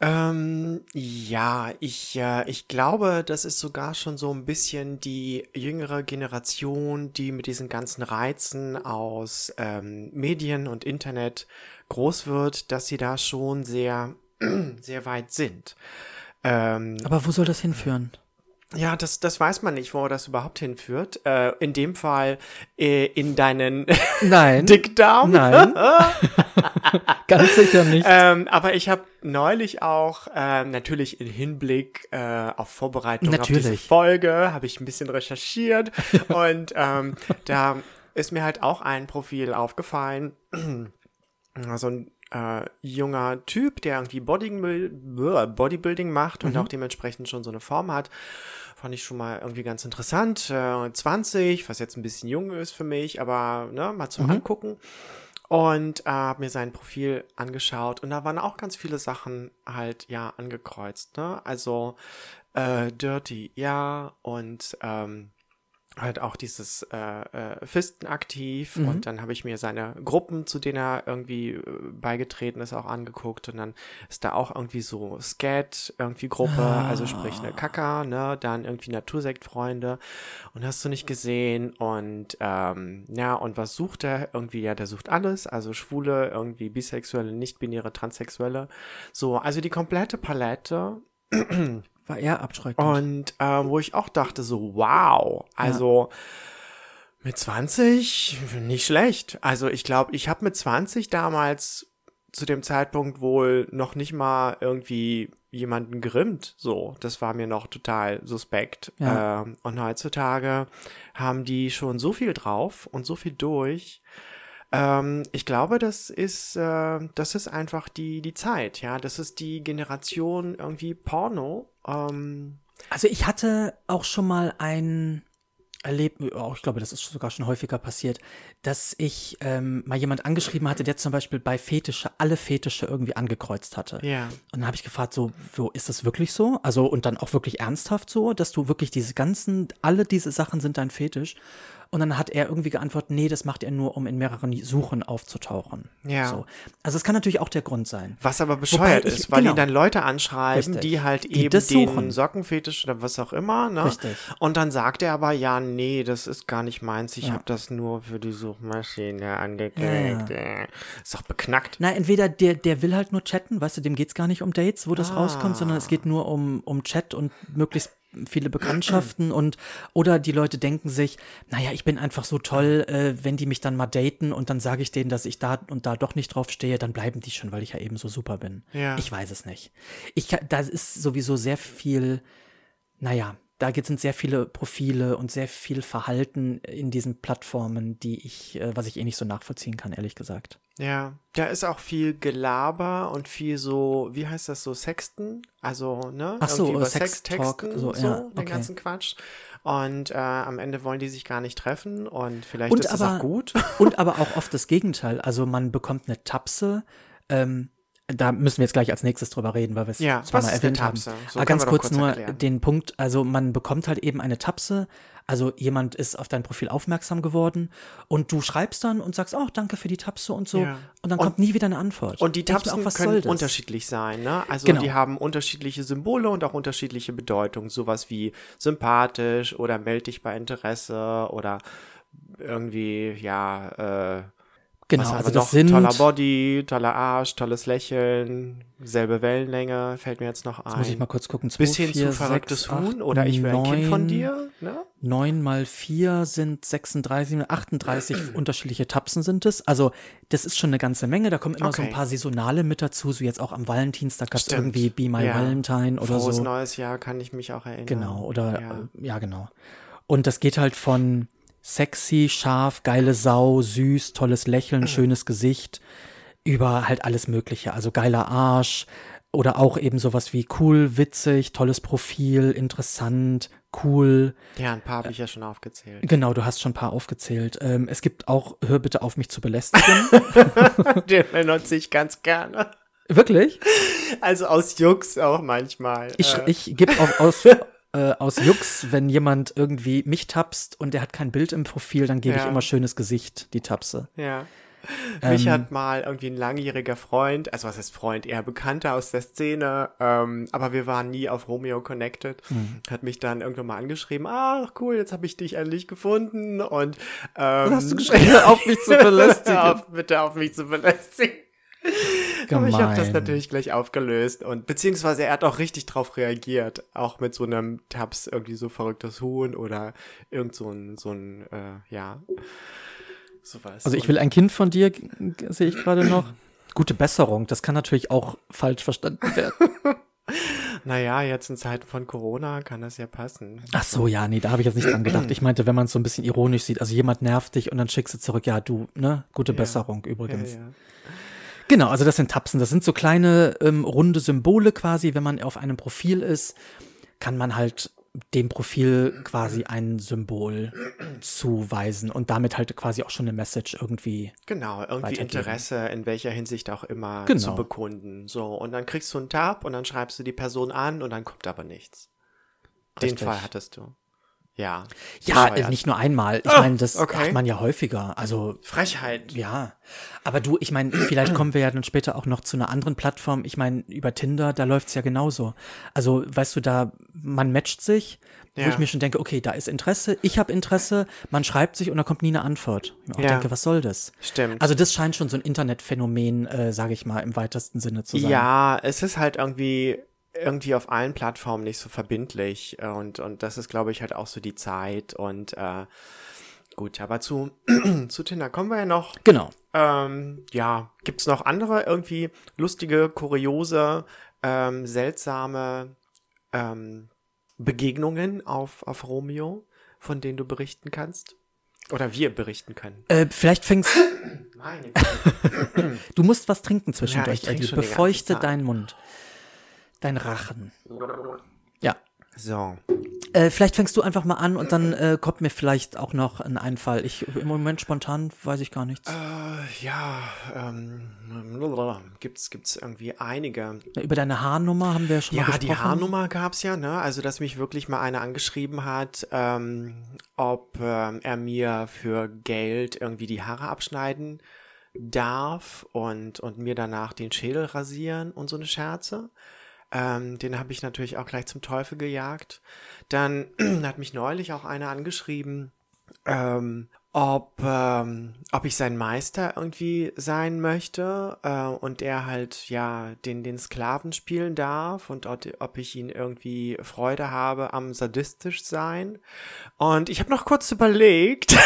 Ähm, ja, ich, äh, ich glaube, das ist sogar schon so ein bisschen die jüngere Generation, die mit diesen ganzen Reizen aus ähm, Medien und Internet groß wird, dass sie da schon sehr, (clears throat) sehr weit sind. Ähm, Aber wo soll das hinführen? Ja, das, das weiß man nicht, wo das überhaupt hinführt. Äh, in dem Fall äh, in deinen (laughs) Nein. Dickdarm. Nein. (laughs) Ganz sicher nicht. Ähm, aber ich habe neulich auch, äh, natürlich in Hinblick äh, auf Vorbereitung natürlich. auf diese Folge, habe ich ein bisschen recherchiert und ähm, da ist mir halt auch ein Profil aufgefallen. also ein äh, junger Typ, der irgendwie Bodybuilding macht und mhm. auch dementsprechend schon so eine Form hat. Fand ich schon mal irgendwie ganz interessant. Äh, 20, was jetzt ein bisschen jung ist für mich, aber ne, mal zum mhm. Angucken. Und äh, habe mir sein Profil angeschaut und da waren auch ganz viele Sachen halt ja angekreuzt. Ne? Also äh, Dirty, ja und ähm, halt auch dieses äh, äh, Fisten aktiv Mhm. und dann habe ich mir seine Gruppen, zu denen er irgendwie äh, beigetreten ist, auch angeguckt und dann ist da auch irgendwie so Scat irgendwie Gruppe, also sprich eine Kaka, ne, dann irgendwie Natursektfreunde und hast du nicht gesehen und ähm, ja und was sucht er? Irgendwie ja der sucht alles, also Schwule, irgendwie Bisexuelle, nicht-binäre, Transsexuelle, so also die komplette Palette War eher abschreckend. und ähm, wo ich auch dachte, so, wow, also mit 20 nicht schlecht. Also ich glaube, ich habe mit 20 damals zu dem Zeitpunkt wohl noch nicht mal irgendwie jemanden gerimmt. So, das war mir noch total suspekt. Ja. Ähm, und heutzutage haben die schon so viel drauf und so viel durch. Ähm, ich glaube, das ist, äh, das ist einfach die, die Zeit, ja. Das ist die Generation irgendwie Porno. Ähm, Also ich hatte auch schon mal ein Erlebnis, oh, ich glaube, das ist sogar schon häufiger passiert, dass ich ähm, mal jemand angeschrieben hatte, der zum Beispiel bei Fetische alle Fetische irgendwie angekreuzt hatte. ja. Und dann habe ich gefragt, so, so, ist das wirklich so? Also, und dann auch wirklich ernsthaft so, dass du wirklich diese ganzen, alle diese Sachen sind dein Fetisch. Und dann hat er irgendwie geantwortet, nee, das macht er nur, um in mehreren Suchen aufzutauchen. Ja. So. Also es kann natürlich auch der Grund sein. Was aber bescheuert ich- ist, weil genau. ihn dann Leute anschreiben, Richtig. die halt Die eben das den suchen. Sockenfetisch oder was auch immer, ne? Richtig. Und dann sagt er aber, ja, nee, das ist gar nicht meins, ich Ja. habe das nur für die Suchmaschine angeklickt. Ja, Äh, Ist doch beknackt. Na, entweder der, der will halt nur chatten, weißt du, dem geht's gar nicht um Dates, wo das Ah. rauskommt, sondern es geht nur um, um Chat und möglichst viele Bekanntschaften und oder die Leute denken sich, naja, ich bin einfach so toll, äh, wenn die mich dann mal daten und dann sage ich denen, dass ich da und da doch nicht drauf stehe, dann bleiben die schon, weil ich ja eben so super bin. Ja. Ich weiß es nicht. Ich da ist sowieso sehr viel, naja, da gibt- sind sehr viele Profile und sehr viel Verhalten in diesen Plattformen, die ich, äh, was ich eh nicht so nachvollziehen kann, ehrlich gesagt. Ja, da ist auch viel Gelaber und viel so, wie heißt das so, Sexten? Also, ne? Ach so, über äh, Sex Talk, Sextexten, so, so, ja, den okay. ganzen Quatsch. Und äh, am Ende wollen die sich gar nicht treffen und vielleicht Und ist das aber- auch gut. (laughs) Und aber auch oft das Gegenteil. Also man bekommt eine Tapse. Ähm, da müssen wir jetzt gleich als nächstes drüber reden, weil wir es Ja, zweimal erwähnt haben. So aber ganz kurz, kurz nur erklären. den Punkt, also man bekommt halt eben eine Tapse. Also jemand ist auf dein Profil aufmerksam geworden und du schreibst dann und sagst, oh, danke für die Tapse und so. Ja. Und dann Und- kommt nie wieder eine Antwort. Und die Tapsen auch, was können unterschiedlich sein, ne? Also Genau. die haben unterschiedliche Symbole und auch unterschiedliche Bedeutungen. Sowas wie sympathisch oder meld dich bei Interesse oder irgendwie, ja, äh, Genau, was also das sind, Toller Body, toller Arsch, tolles Lächeln, selbe Wellenlänge, fällt mir jetzt noch ein. jetzt muss ich mal kurz gucken, zwei, Bis hin vier, zu verrücktes sechs, Huhn acht, oder ich will ein Kind von dir, ne? 9 mal 4 sind 36, 38 (clears throat) unterschiedliche Tapsen sind es. Also das ist schon eine ganze Menge. Da kommen immer so ein Okay. paar saisonale mit dazu. So jetzt auch am Valentinstag gab es irgendwie Be My Ja. Valentine oder Frohes so. neues Jahr kann ich mich auch erinnern. Genau, oder Ja. ja. ja, genau. Und das geht halt von sexy, scharf, geile Sau, süß, tolles Lächeln, (clears throat) schönes Gesicht, über halt alles Mögliche. Also geiler Arsch oder auch eben sowas wie cool, witzig, tolles Profil, interessant, cool. Ja, ein paar habe ich ja schon aufgezählt. Genau, du hast schon ein paar aufgezählt. Ähm, es gibt auch, hör bitte auf mich zu belästigen. (laughs) Den benutze ich ganz gerne. Wirklich? Also aus Jux auch manchmal. Ich, Äh, ich gebe auch aus, (laughs) äh, aus Jux, wenn jemand irgendwie mich tapst und der hat kein Bild im Profil, dann gebe ich Ja. immer schönes Gesicht, die Tapse. Ja. Mich Ähm, hat mal irgendwie ein langjähriger Freund, also was heißt Freund, eher Bekannter aus der Szene, ähm, aber wir waren nie auf Romeo Connected, Hm. hat mich dann irgendwann mal angeschrieben, ach cool, jetzt habe ich dich endlich gefunden und ähm, hast du geschrieben, hör auf mich zu (laughs) belästigen. Auf, bitte auf mich zu belästigen. Aber ich habe das Gemein. natürlich gleich aufgelöst und beziehungsweise er hat auch richtig drauf reagiert, auch mit so einem Tabs irgendwie so verrücktes Huhn oder irgend so ein so ein äh, ja sowas. Also ich will ein Kind von dir, sehe ich gerade noch. (clears throat) Gute Besserung, das kann natürlich auch falsch verstanden werden. (laughs) Naja, jetzt in Zeiten von Corona kann das ja passen. Ach so, ja, nee, da habe ich jetzt nicht dran gedacht. Ich meinte, wenn man es so ein bisschen ironisch sieht, also jemand nervt dich und dann schickst du zurück, ja, du, ne, gute Besserung Ja, übrigens. ja. Genau, also das sind Tapsen. Das sind so kleine ähm, runde Symbole quasi. Wenn man auf einem Profil ist, kann man halt dem Profil quasi ein Symbol zuweisen und damit halt quasi auch schon eine Message irgendwie. Genau, irgendwie. Interesse in welcher Hinsicht auch immer Genau. zu bekunden. So, und dann kriegst du einen Tab und dann schreibst du die Person an und dann kommt aber nichts. Den Richtig. Fall hattest du. Ja. Ja, bescheuert. äh, nicht nur einmal. Ich Ah, meine, das okay. macht man ja häufiger. Also Frechheit. Ja, aber du, ich meine, vielleicht kommen wir ja dann später auch noch zu einer anderen Plattform. Ich meine, über Tinder, da läuft's ja genauso. Also, weißt du, da, man matcht sich, wo Ja. ich mir schon denke, okay, da ist Interesse, ich habe Interesse, man schreibt sich und da kommt nie eine Antwort. Ich Ja. denke, was soll das? Stimmt. Also, das scheint schon so ein Internetphänomen, äh, sage ich mal, im weitesten Sinne zu sein. Ja, es ist halt irgendwie irgendwie auf allen Plattformen nicht so verbindlich äh, und und das ist glaube ich halt auch so die Zeit und äh, gut, aber zu (clears throat) zu Tinder kommen wir ja noch. Genau. Ähm, ja, gibt's noch andere irgendwie lustige, kuriose, ähm, seltsame ähm, Begegnungen auf auf Romeo, von denen du berichten kannst? Oder wir berichten können. Äh, vielleicht fängst (clears throat) Meine (laughs) du musst was trinken Ja, ich zwischendurch, die ganze Befeuchte deinen Mund. Dein Rachen. Ja. So. Äh, vielleicht fängst du einfach mal an und dann äh, kommt mir vielleicht auch noch ein Einfall. Ich im Moment spontan weiß ich gar nichts. Äh, ja, ähm, (laughs) gibt's, gibt's irgendwie einige. Über deine Haarnummer haben wir ja schon mal Ja, gesprochen. die Haarnummer gab's ja, ne? Also, dass mich wirklich mal einer angeschrieben hat, ähm, ob ähm, er mir für Geld irgendwie die Haare abschneiden darf und, und mir danach den Schädel rasieren und so eine Scherze. Ähm, den habe ich natürlich auch gleich zum Teufel gejagt. Dann (clears throat) hat mich neulich auch einer angeschrieben, ähm, ob, ähm, ob ich sein Meister irgendwie sein möchte äh, und er halt ja den, den Sklaven spielen darf und ob, ob ich ihn irgendwie Freude habe am sadistisch sein. Und ich habe noch kurz überlegt,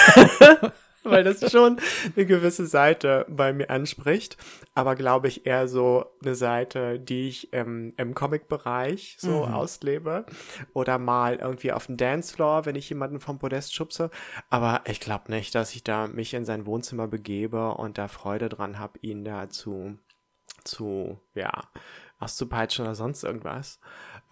(laughs) (laughs) weil das schon eine gewisse Seite bei mir anspricht, aber glaube ich eher so eine Seite, die ich im, im Comic-Bereich so auslebe oder mal irgendwie auf dem Dancefloor, wenn ich jemanden vom Podest schubse. Aber ich glaube nicht, dass ich da mich in sein Wohnzimmer begebe und da Freude dran habe, ihn da zu, zu, ja, auszupeitschen oder sonst irgendwas.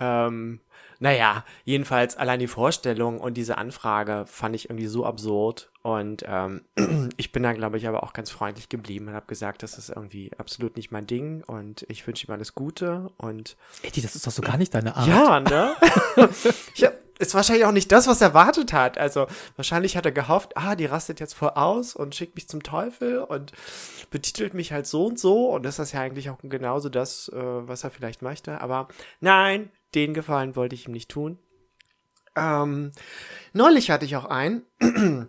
Ähm, naja, jedenfalls allein die Vorstellung und diese Anfrage fand ich irgendwie so absurd. Und ähm, (clears throat) ich bin da, glaube ich, aber auch ganz freundlich geblieben und habe gesagt, das ist irgendwie absolut nicht mein Ding und ich wünsche ihm alles Gute. Und Eddie, das ist doch so gar nicht deine Art. ja, ne? (laughs) ich hab, ist wahrscheinlich auch nicht das, was er erwartet hat. Also wahrscheinlich hat er gehofft, ah, die rastet jetzt voll aus und schickt mich zum Teufel und betitelt mich halt so und so. Und das ist ja eigentlich auch genauso das, äh, was er vielleicht möchte. Aber nein, den Gefallen wollte ich ihm nicht tun. Ähm, neulich hatte ich auch einen, (clears throat)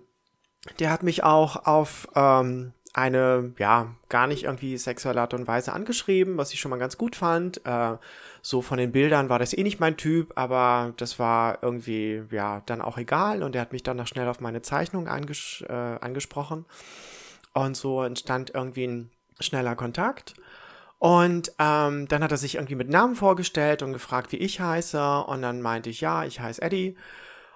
der hat mich auch auf ähm, eine, ja, gar nicht irgendwie sexuelle Art und Weise angeschrieben, was ich schon mal ganz gut fand. Äh, so von den Bildern war das eh nicht mein Typ, aber das war irgendwie, ja, dann auch egal. Und er hat mich dann noch schnell auf meine Zeichnung anges äh, angesprochen. Und so entstand irgendwie ein schneller Kontakt. Und ähm, dann hat er sich irgendwie mit Namen vorgestellt und gefragt, wie ich heiße. Und dann meinte ich, ja, ich heiße Eddie.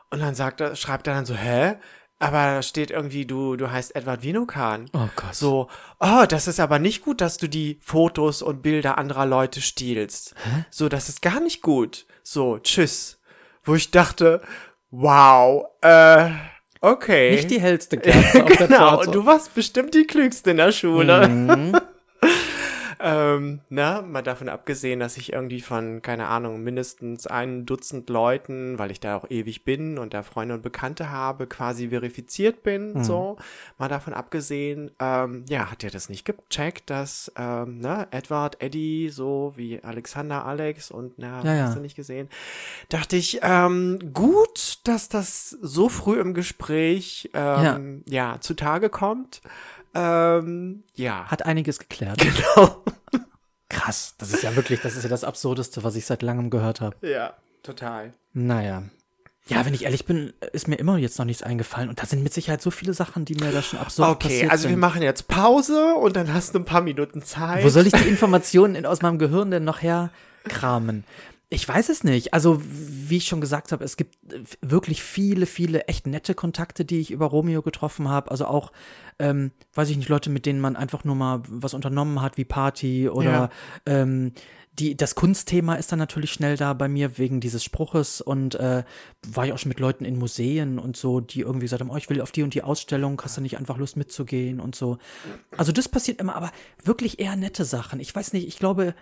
Und dann sagt er, schreibt er dann so, hä? Aber da steht irgendwie, du, du heißt Edward Vinokan. Oh Gott. So, oh, das ist aber nicht gut, dass du die Fotos und Bilder anderer Leute stiehlst. So, das ist gar nicht gut. So, tschüss. Wo ich dachte, wow, äh, okay. Nicht die hellste Kerze auf der (laughs) genau, Torte. und du warst bestimmt die Klügste in der Schule. Mhm. Ähm, na, mal davon abgesehen, dass ich irgendwie von, keine Ahnung, mindestens ein Dutzend Leuten, weil ich da auch ewig bin und da Freunde und Bekannte habe, quasi verifiziert bin, so. Mal davon abgesehen, ähm, ja, hat er das nicht gecheckt, dass, ähm, ne, Edward, Eddie, so wie Alexander, Alex und, na, Ja, ja. hast du nicht gesehen. Dachte ich, ähm, gut, dass das so früh im Gespräch, ähm, ja, zutage kommt. Ähm, ja. Hat einiges geklärt. (laughs) Genau. Krass. Das ist ja wirklich, das ist ja das Absurdeste, was ich seit langem gehört habe. Ja, total. Naja. Ja, wenn ich ehrlich bin, ist mir immer jetzt noch nichts eingefallen. Und da sind mit Sicherheit so viele Sachen, die mir da schon absurd Okay, passiert also sind. wir machen jetzt Pause und dann hast du ein paar Minuten Zeit. Wo soll ich die Informationen in, aus meinem Gehirn denn noch herkramen? Ich weiß es nicht. Also, wie ich schon gesagt habe, es gibt äh, wirklich viele, viele echt nette Kontakte, die ich über Romeo getroffen habe. Also auch, ähm, weiß ich nicht, Leute, mit denen man einfach nur mal was unternommen hat, wie Party oder Ja. ähm, die, das Kunstthema ist dann natürlich schnell da bei mir wegen dieses Spruches und äh, war ich auch schon mit Leuten in Museen und so, die irgendwie gesagt haben, oh, ich will auf die und die Ausstellung, hast du nicht einfach Lust mitzugehen und so. Also das passiert immer, aber wirklich eher nette Sachen. Ich weiß nicht, ich glaube,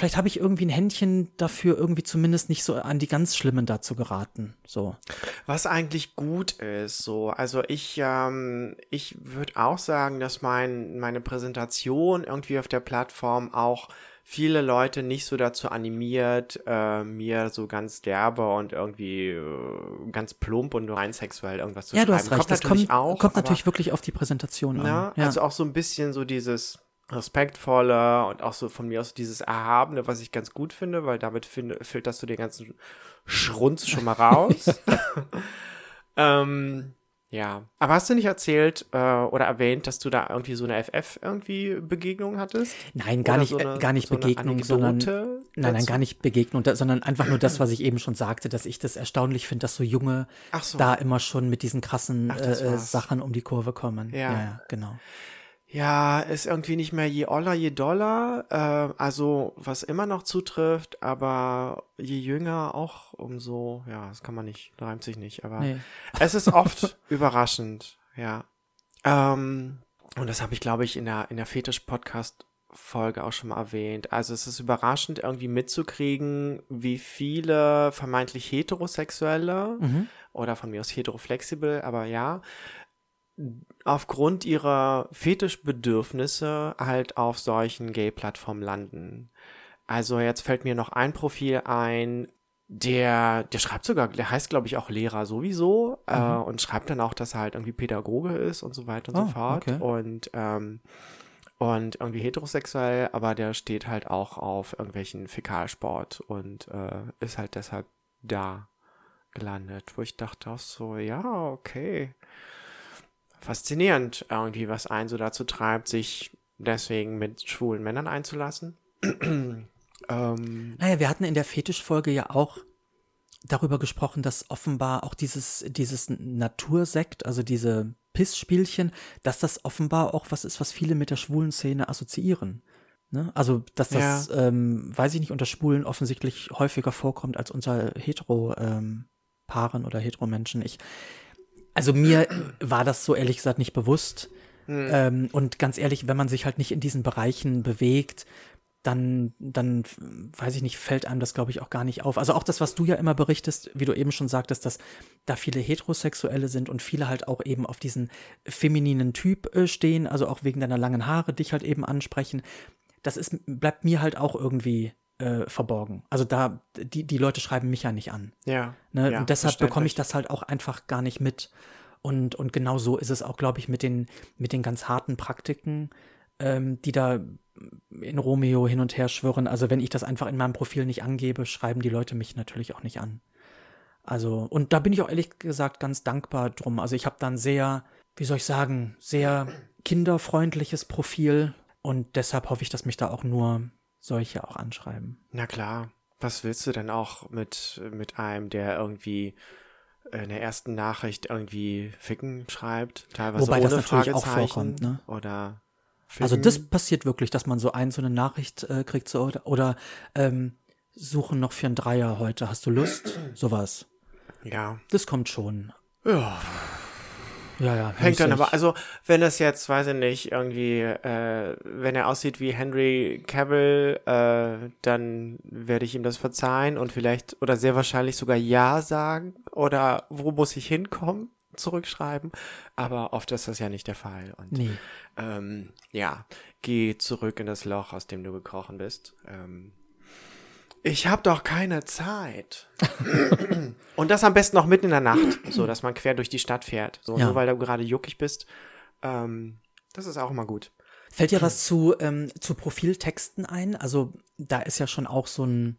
vielleicht habe ich irgendwie ein Händchen dafür, irgendwie zumindest nicht so an die ganz Schlimmen da zu geraten. So. Was eigentlich gut ist, so. Also ich, ähm, ich würde auch sagen, dass mein, meine Präsentation irgendwie auf der Plattform auch viele Leute nicht so dazu animiert, äh, mir so ganz derbe und irgendwie äh, ganz plump und rein sexuell irgendwas zu ja, schreiben. du hast recht. Kommt das natürlich kommt, auch. kommt natürlich wirklich auf die Präsentation an. Ne? Ja. Also auch so ein bisschen so dieses respektvolle und auch so von mir aus dieses Erhabene, was ich ganz gut finde, weil damit finde, filterst du den ganzen Schrunz schon mal raus. (laughs) (laughs) ähm, ja. Aber hast du nicht erzählt äh, oder erwähnt, dass du da irgendwie so eine FF irgendwie Begegnung hattest? Nein, gar Oder nicht, so eine- äh, gar nicht so eine Begegnung, sondern Nein, nein, dazu? gar nicht Begegnung, sondern einfach nur das, was ich eben schon sagte, dass ich das erstaunlich finde, dass so Junge so. da immer schon mit diesen krassen Ach, äh, äh. Sachen um die Kurve kommen. Ja. ja, ja genau. Ja, ist irgendwie nicht mehr je oller, je doller. Äh, also, was immer noch zutrifft, aber je jünger auch umso, ja, das kann man nicht, reimt sich nicht, aber Nee. es ist oft (laughs) überraschend, ja. Ähm, und das habe ich, glaube ich, in der, in der Fetisch-Podcast-Folge auch schon mal erwähnt. Also, es ist überraschend, irgendwie mitzukriegen, wie viele vermeintlich Heterosexuelle Mhm. oder von mir aus heteroflexibel, aber ja, aufgrund ihrer Fetischbedürfnisse halt auf solchen Gay-Plattformen landen. Also jetzt fällt mir noch ein Profil ein, der, der schreibt sogar, der heißt glaube ich auch Lehrer sowieso äh, und schreibt dann auch, dass er halt irgendwie Pädagoge ist und so weiter und Oh, so fort okay. und ähm, und irgendwie heterosexuell, aber der steht halt auch auf irgendwelchen Fäkalsport und äh, ist halt deshalb da gelandet, wo ich dachte auch so, ja, okay. Faszinierend irgendwie, was einen so dazu treibt, sich deswegen mit schwulen Männern einzulassen. (clears throat) ähm, Naja, wir hatten in der Fetischfolge ja auch darüber gesprochen, dass offenbar auch dieses, dieses Natursekt, also diese Pissspielchen, dass das offenbar auch was ist, was viele mit der schwulen Szene assoziieren. Ne? Also, dass das, ähm, weiß ich nicht, unter Schwulen offensichtlich häufiger vorkommt als unter Hetero-Paaren oder Heteromenschen. Ich, also mir war das so ehrlich gesagt nicht bewusst. Ähm, und ganz ehrlich, wenn man sich halt nicht in diesen Bereichen bewegt, dann, dann, weiß ich nicht, fällt einem das, glaube ich, auch gar nicht auf. Also auch das, was du ja immer berichtest, wie du eben schon sagtest, dass da viele Heterosexuelle sind und viele halt auch eben auf diesen femininen Typ äh, stehen, also auch wegen deiner langen Haare dich halt eben ansprechen. Das ist, bleibt mir halt auch irgendwie äh, verborgen. Also da, die, die Leute schreiben mich ja nicht an. ja. Ne? ja, und deshalb bekomme ich das halt auch einfach gar nicht mit. Und, und genau so ist es auch, glaube ich, mit den, mit den ganz harten Praktiken, ähm, die da in Romeo hin und her schwirren. Also wenn ich das einfach in meinem Profil nicht angebe, schreiben die Leute mich natürlich auch nicht an. Also, und da bin ich auch ehrlich gesagt ganz dankbar drum. Also ich habe dann sehr, wie soll ich sagen, sehr kinderfreundliches Profil und deshalb hoffe ich, dass mich da auch nur solche auch anschreiben. Na klar. Was willst du denn auch mit, mit einem, der irgendwie in der ersten Nachricht irgendwie Ficken schreibt? Teilweise Wobei ohne das natürlich auch vorkommt, ne? Oder Also Ficken. das passiert wirklich, dass man so ein, so eine Nachricht äh, kriegt so, oder, oder ähm, suchen noch für einen Dreier heute, hast du Lust? (clears throat) Sowas. Ja. Das kommt schon. Ja. Ja, ja. Hängt dann aber, also wenn das jetzt, weiß ich nicht, irgendwie, äh, wenn er aussieht wie Henry Cavill, äh, dann werde ich ihm das verzeihen und vielleicht oder sehr wahrscheinlich sogar Ja sagen oder wo muss ich hinkommen, zurückschreiben. Aber oft ist das ja nicht der Fall. Und Nee. ähm, ja, geh zurück in das Loch, aus dem du gekrochen bist. Ähm, ich habe doch keine Zeit. Und das am besten noch mitten in der Nacht, so dass man quer durch die Stadt fährt. So, Ja. nur weil du gerade juckig bist. Ähm, das ist auch immer gut. Fällt dir was zu, ähm, zu Profiltexten ein? Also da ist ja schon auch so ein,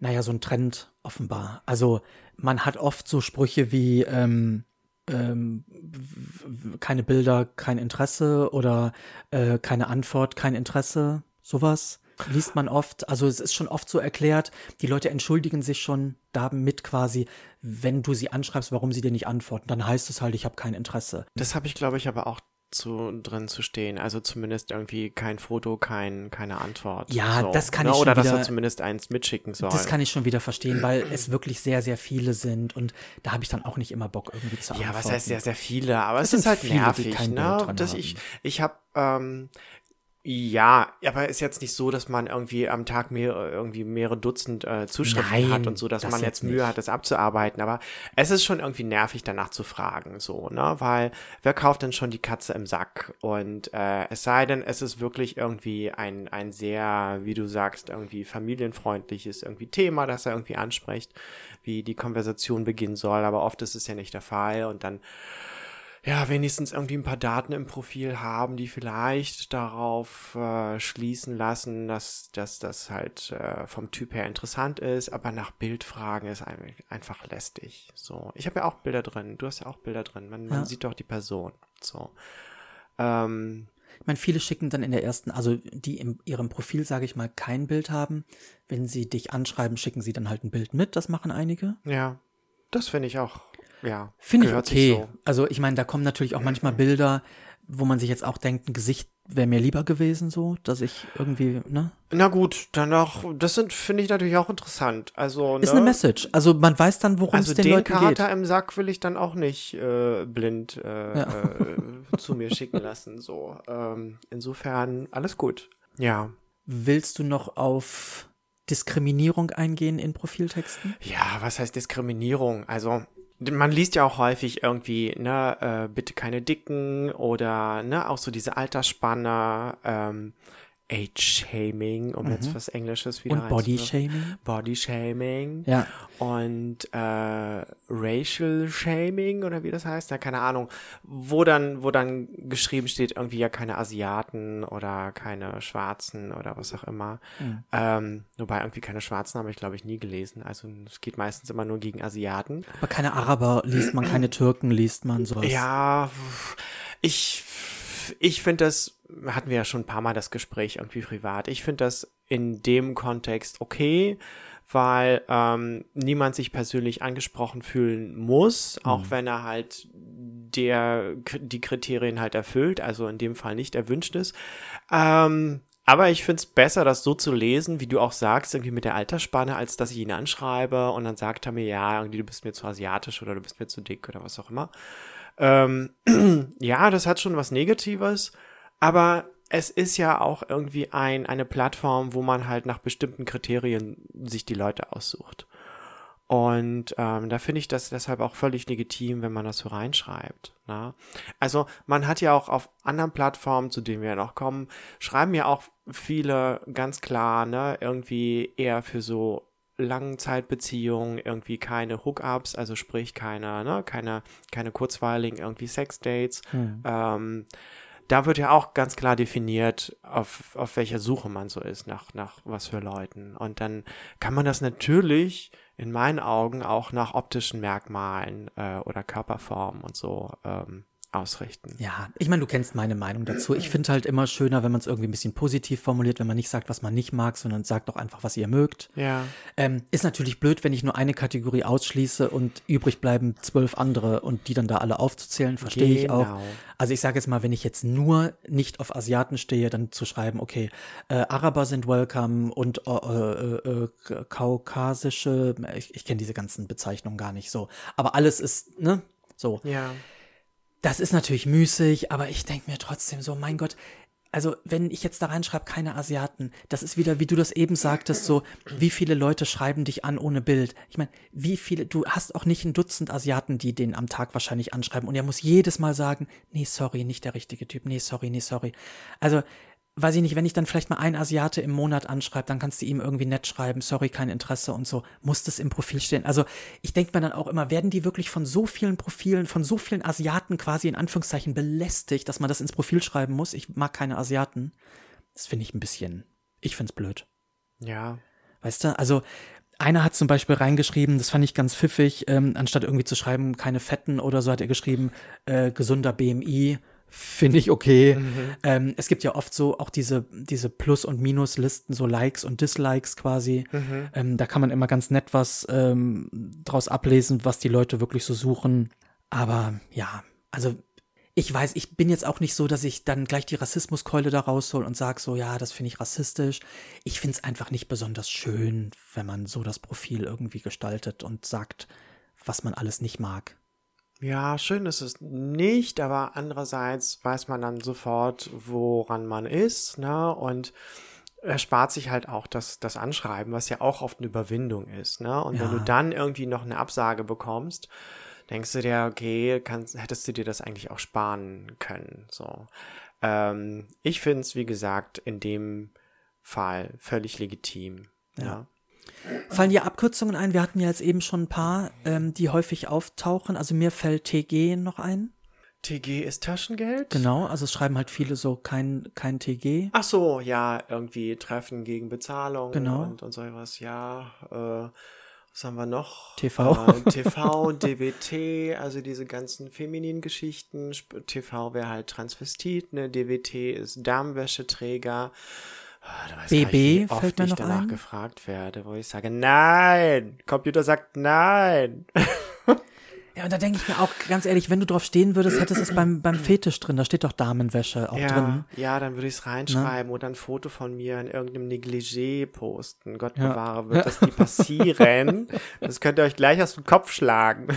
naja, so ein Trend offenbar. Also man hat oft so Sprüche wie ähm, ähm, keine Bilder, kein Interesse oder äh, keine Antwort, kein Interesse, sowas liest man oft. Also es ist schon oft so erklärt, die Leute entschuldigen sich schon damit quasi, wenn du sie anschreibst, warum sie dir nicht antworten. Dann heißt es halt, ich habe kein Interesse. Das habe ich, glaube ich, aber auch zu drin zu stehen. Also zumindest irgendwie kein Foto, kein, keine Antwort. Ja, so, das kann ne? ich schon Oder dass wieder- er zumindest eins mitschicken soll. Das kann ich schon wieder verstehen, weil es wirklich sehr, sehr viele sind und da habe ich dann auch nicht immer Bock irgendwie zu Ja, antworten. was heißt sehr, sehr viele, aber es sind ist halt viele, die nervig, ne? Dass ich, ich habe, ähm, Ja, aber ist jetzt nicht so, dass man irgendwie am Tag mehrere, irgendwie mehrere Dutzend äh, Zuschriften Nein, hat und so, dass das man jetzt jetzt Mühe nicht. hat, das abzuarbeiten. Aber es ist schon irgendwie nervig, danach zu fragen, so, ne? Weil wer kauft denn schon die Katze im Sack? Und äh, es sei denn, es ist wirklich irgendwie ein, ein sehr, wie du sagst, irgendwie familienfreundliches irgendwie Thema, das er irgendwie anspricht, wie die Konversation beginnen soll. Aber oft ist es ja nicht der Fall und dann ja, wenigstens irgendwie ein paar Daten im Profil haben, die vielleicht darauf äh, schließen lassen, dass, dass das halt äh, vom Typ her interessant ist, aber nach Bild fragen ist ein, einfach lästig. So, ich habe ja auch Bilder drin, du hast ja auch Bilder drin, man, man Ja. sieht doch die Person. So. Ähm, Ich meine, viele schicken dann in der ersten, also die in ihrem Profil, sage ich mal, kein Bild haben. Wenn sie dich anschreiben, schicken sie dann halt ein Bild mit. Das machen einige. ja, das finde ich auch, ja. Finde ich okay. so. Also ich meine, da kommen natürlich auch manchmal Bilder, wo man sich jetzt auch denkt, ein Gesicht wäre mir lieber gewesen, so, dass ich irgendwie, ne? Na gut, dann noch, das sind, finde ich natürlich auch interessant. Also, Ist ne? eine Message. Also man weiß dann, worum Also es den, den Leuten Kater geht. im Sack will ich dann auch nicht äh, blind äh, Ja. äh, zu mir schicken lassen. So, ähm, insofern alles gut. Ja, Willst du noch auf Diskriminierung eingehen in Profiltexten? ja. Was heißt Diskriminierung? Also man liest ja auch häufig irgendwie, ne, äh, bitte keine Dicken oder ne, auch so diese Altersspanne. Ähm, Age-Shaming, um jetzt was Englisches wieder Mhm. Und. Bodyshaming? Body-Shaming. Ja. und äh, Racial Shaming oder wie das heißt, ja, keine Ahnung, wo dann, wo dann geschrieben steht, irgendwie ja keine Asiaten oder keine Schwarzen oder was auch immer. Ähm, wobei irgendwie keine Schwarzen habe ich, glaube ich, nie gelesen. Also es geht meistens immer nur gegen Asiaten. Aber keine Araber liest man, keine Türken liest man, sowas. Ja, ich, ich finde das, hatten wir ja schon ein paar Mal das Gespräch irgendwie privat. Ich finde das in dem Kontext okay, weil ähm, niemand sich persönlich angesprochen fühlen muss, auch wenn er halt der die Kriterien halt erfüllt, also in dem Fall nicht erwünscht ist. Ähm, aber ich finde es besser, das so zu lesen, wie du auch sagst, irgendwie mit der Altersspanne, als dass ich ihn anschreibe und dann sagt er mir, ja, irgendwie du bist mir zu asiatisch oder du bist mir zu dick oder was auch immer. Ähm, (clears throat) ja, das hat schon was Negatives, aber es ist ja auch irgendwie ein, eine Plattform, wo man halt nach bestimmten Kriterien sich die Leute aussucht. Und ähm, da finde ich das deshalb auch völlig legitim, wenn man das so reinschreibt. Ne? Also man hat ja auch auf anderen Plattformen, zu denen wir ja noch kommen, schreiben ja auch viele ganz klar, ne, irgendwie eher für so Langzeitbeziehungen, irgendwie keine Hookups, also sprich keine, ne, keine, keine kurzweiligen irgendwie Sexdates. Ähm, da wird ja auch ganz klar definiert, auf, auf welcher Suche man so ist, nach, nach was für Leuten. Und dann kann man das natürlich in meinen Augen auch nach optischen Merkmalen äh, oder Körperformen und so ähm, ausrichten. Ja, ich meine, du kennst meine Meinung dazu. Ich finde halt immer schöner, wenn man es irgendwie ein bisschen positiv formuliert, wenn man nicht sagt, was man nicht mag, sondern sagt doch einfach, was ihr mögt. Ja. Ähm, ist natürlich blöd, wenn ich nur eine Kategorie ausschließe und übrig bleiben zwölf andere und die dann da alle aufzuzählen, verstehe ich auch. Genau. Also ich sage jetzt mal, wenn ich jetzt nur nicht auf Asiaten stehe, dann zu schreiben, okay, äh, Araber sind welcome und äh, äh, äh, kaukasische, ich, ich kenne diese ganzen Bezeichnungen gar nicht so. Aber alles ist, ne, so. Ja. Das ist natürlich müßig, aber ich denke mir trotzdem so, mein Gott, also wenn ich jetzt da reinschreibe, keine Asiaten, das ist wieder, wie du das eben sagtest, so, wie viele Leute schreiben dich an ohne Bild? Ich meine, wie viele, du hast auch nicht ein Dutzend Asiaten, die den am Tag wahrscheinlich anschreiben und er muss jedes Mal sagen, nee, sorry, nicht der richtige Typ, nee, sorry, nee, sorry. Also, weiß ich nicht, wenn ich dann vielleicht mal einen Asiate im Monat anschreibe, dann kannst du ihm irgendwie nett schreiben, sorry, kein Interesse und so, muss das im Profil stehen. Also ich denke mir dann auch immer, werden die wirklich von so vielen Profilen, von so vielen Asiaten quasi in Anführungszeichen belästigt, dass man das ins Profil schreiben muss? Ich mag keine Asiaten. Das finde ich ein bisschen, ich finde es blöd. Ja. Weißt du, also einer hat zum Beispiel reingeschrieben, das fand ich ganz pfiffig, ähm, anstatt irgendwie zu schreiben, keine Fetten oder so, hat er geschrieben, äh, gesunder BMI, finde ich okay. Ähm, es gibt ja oft so auch diese, diese Plus- und Minuslisten, so Likes und Dislikes quasi. Ähm, da kann man immer ganz nett was ähm, draus ablesen, was die Leute wirklich so suchen. Aber ja, also ich weiß, ich bin jetzt auch nicht so, dass ich dann gleich die Rassismuskeule da raushol und sage so, ja, das finde ich rassistisch. Ich finde es einfach nicht besonders schön, wenn man so das Profil irgendwie gestaltet und sagt, was man alles nicht mag. Ja, schön ist es nicht, aber andererseits weiß man dann sofort, woran man ist, ne? Und er spart sich halt auch das, das Anschreiben, was ja auch oft eine Überwindung ist, ne? Und wenn Ja. du dann irgendwie noch eine Absage bekommst, denkst du dir, okay, kannst, hättest du dir das eigentlich auch sparen können, so. Ähm, ich finde es, wie gesagt, in dem Fall völlig legitim, ja. Fallen dir Abkürzungen ein? Wir hatten ja jetzt eben schon ein paar, ähm, die häufig auftauchen. Also mir fällt TG noch ein. TG ist Taschengeld? Genau, also es schreiben halt viele so kein, kein TG. Ach so, ja, irgendwie Treffen gegen Bezahlung Genau. und, und so was, ja. Äh, was haben wir noch? TV. Äh, TV, DWT, (laughs) also diese ganzen femininen Geschichten. TV wäre halt Transvestit, ne? DWT ist Darmwäscheträger. Ah, da weiß BB nicht, wie oft fällt mir ich noch danach ein. gefragt werde, wo ich sage, nein! Computer sagt nein! (laughs) Ja, und da denke ich mir auch ganz ehrlich, wenn du drauf stehen würdest, hättest du es beim, beim Fetisch drin. Da steht doch Damenwäsche auch ja, drin. ja, dann würde ich es Ne? reinschreiben oder ein Foto von mir in irgendeinem Negligé posten. Gott Ja. bewahre, wird das nie passieren. (laughs) das könnt ihr euch gleich aus dem Kopf schlagen.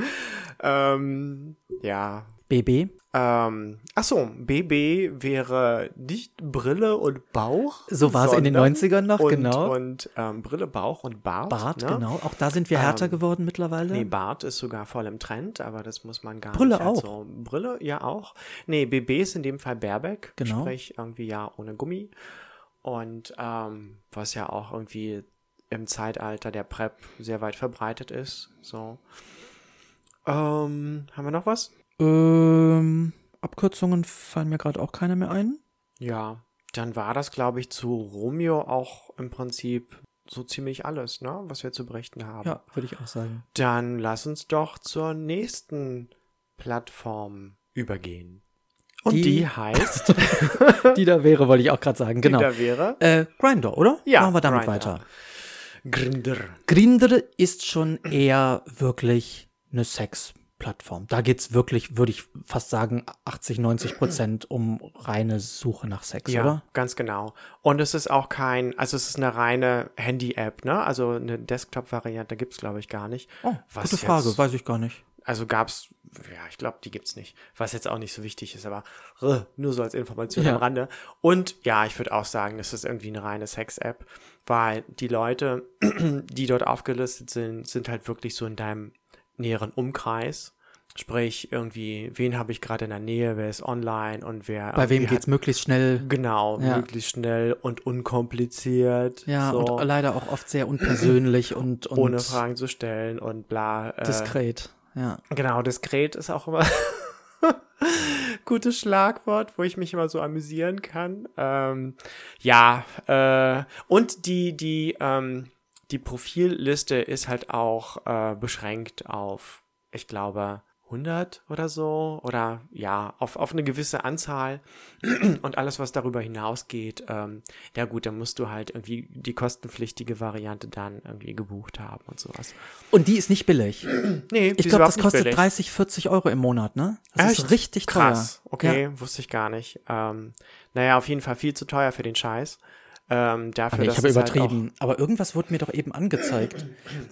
(laughs) ähm, ja. BB. Ähm, ach so, BB wäre nicht Brille und Bauch. So war es in den sondern- 90ern noch, und, genau. Und ähm, Brille, Bauch und Bart. Bart, ne? genau. Auch da sind wir härter Ähm, geworden mittlerweile. Nee, Bart ist sogar voll im Trend, aber das muss man gar Brille nicht. als auch. So, Brille, ja auch. Nee, BB ist in dem Fall Baerbeck, Genau. sprich irgendwie ja ohne Gummi. Und ähm, was ja auch irgendwie im Zeitalter der PrEP sehr weit verbreitet ist. So. Ähm, haben wir noch was? Ähm, Abkürzungen fallen mir gerade auch keine mehr ein. Ja, dann war das, glaube ich, zu Romeo auch im Prinzip so ziemlich alles, ne, was wir zu berichten haben. Ja, würde ich auch sagen. Dann lass uns doch zur nächsten Plattform übergehen. Und Die- die, (laughs) heißt, Die da wäre, wollte ich auch gerade sagen. Genau. die da wäre Äh, Grindr, oder? Ja, Machen wir damit Grindr. weiter. Grindr. Grindr ist schon eher wirklich eine Sexplattform. Da geht's wirklich, würde ich fast sagen, 80, 90 Prozent um reine Suche nach Sex, Ja, oder? ganz genau. Und es ist auch kein, also es ist eine reine Handy-App, ne? Also eine Desktop-Variante gibt's glaube ich, gar nicht. Oh, Was gute Frage, jetzt- weiß ich gar nicht. Also gab's, ja, ich glaube, die gibt's nicht. Was jetzt auch nicht so wichtig ist, aber äh, nur so als Information Ja. am Rande. Und ja, ich würde auch sagen, das ist irgendwie eine reine Sex-App, weil die Leute, (clears throat) die dort aufgelistet sind, sind halt wirklich so in deinem näheren Umkreis. Sprich, irgendwie, wen habe ich gerade in der Nähe, wer ist online und wer. Bei wem irgendwie geht's möglichst schnell? Genau, Ja. möglichst schnell und unkompliziert. Ja, so, und leider auch oft sehr unpersönlich und, (clears throat) und ohne Fragen zu stellen und bla. Äh, diskret. Ja. Genau, diskret ist auch immer (laughs) gutes Schlagwort, wo ich mich immer so amüsieren kann. Ähm, ja, äh, und die, die, ähm, die Profilliste ist halt auch äh, beschränkt auf, ich glaube, 100 oder so oder ja, auf, auf eine gewisse Anzahl (clears throat) und alles, was darüber hinausgeht, ähm, ja gut, dann musst du halt irgendwie die kostenpflichtige Variante dann irgendwie gebucht haben und sowas. Und die ist nicht billig. (clears throat) Nee, Ich glaube, das kostet 30, 40 Euro im Monat, ne? Das ist Echt? richtig teuer. Krass, okay, wusste ich gar nicht. Ähm, naja, auf jeden Fall viel zu teuer für den Scheiß. Ähm, dafür, Ah, nee, ich habe halt übertrieben. aber irgendwas wurde mir doch eben angezeigt.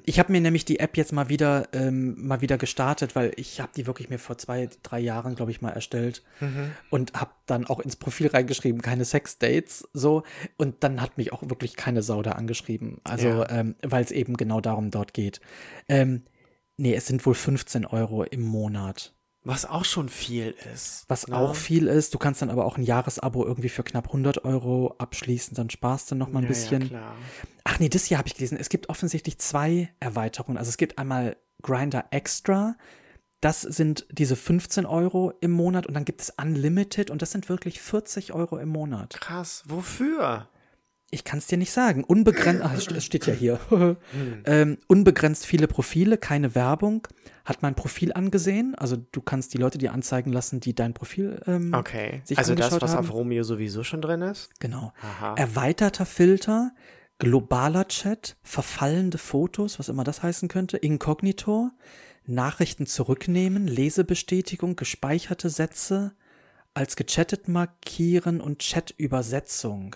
Ich habe mir nämlich die App jetzt mal wieder ähm, mal wieder gestartet, weil ich habe die wirklich mir vor zwei, drei Jahren, glaube ich, mal erstellt Mhm. und habe dann auch ins Profil reingeschrieben, keine Sexdates, so. Und dann hat mich auch wirklich keine Sau da angeschrieben. Also, Ja. ähm, weil es eben genau darum dort geht. Ähm, nee, es sind wohl 15 Euro im Monat. Was auch schon viel ist. Was ne? auch viel ist. Du kannst dann aber auch ein Jahresabo irgendwie für knapp 100 Euro abschließen, dann sparst du noch mal ein ja, bisschen. Ja, klar. Ach nee, das hier habe ich gelesen. Es gibt offensichtlich zwei Erweiterungen. Also es gibt einmal Grinder Extra. Das sind diese 15 Euro im Monat und dann gibt es Unlimited und das sind wirklich 40 Euro im Monat. Krass, wofür? Ich kann es dir nicht sagen. Unbegrenzt, ach, es st- es steht ja hier. (laughs) ähm, unbegrenzt viele Profile, keine Werbung. Hat mein Profil angesehen. Also du kannst die Leute dir anzeigen lassen, die dein Profil ähm, Okay, sich also das, angeschaut was haben. auf Romeo sowieso schon drin ist. Genau. Aha. Erweiterter Filter, globaler Chat, verfallende Fotos, was immer das heißen könnte, Inkognito, Nachrichten zurücknehmen, Lesebestätigung, gespeicherte Sätze, als gechattet markieren und Chatübersetzung.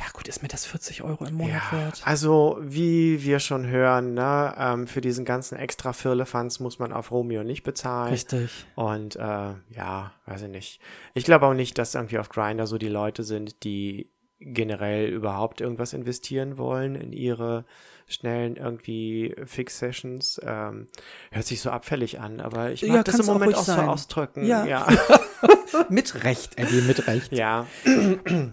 Ja, gut, ist mir das 40 Euro im Monat Ja, wert? also wie wir schon hören, ne, ähm, für diesen ganzen extra Firlefanz muss man auf Romeo nicht bezahlen. Richtig. Und äh, ja, weiß ich nicht. Ich glaube auch nicht, dass irgendwie auf Grinder so die Leute sind, die generell überhaupt irgendwas investieren wollen in ihre schnellen irgendwie Fix-Sessions. Ähm, hört sich so abfällig an, aber ich mag Ja, das im auch Moment ruhig auch so ausdrücken. Ja. ja. (laughs) Mit Recht, Eddie, mit Recht. Ja. (clears throat)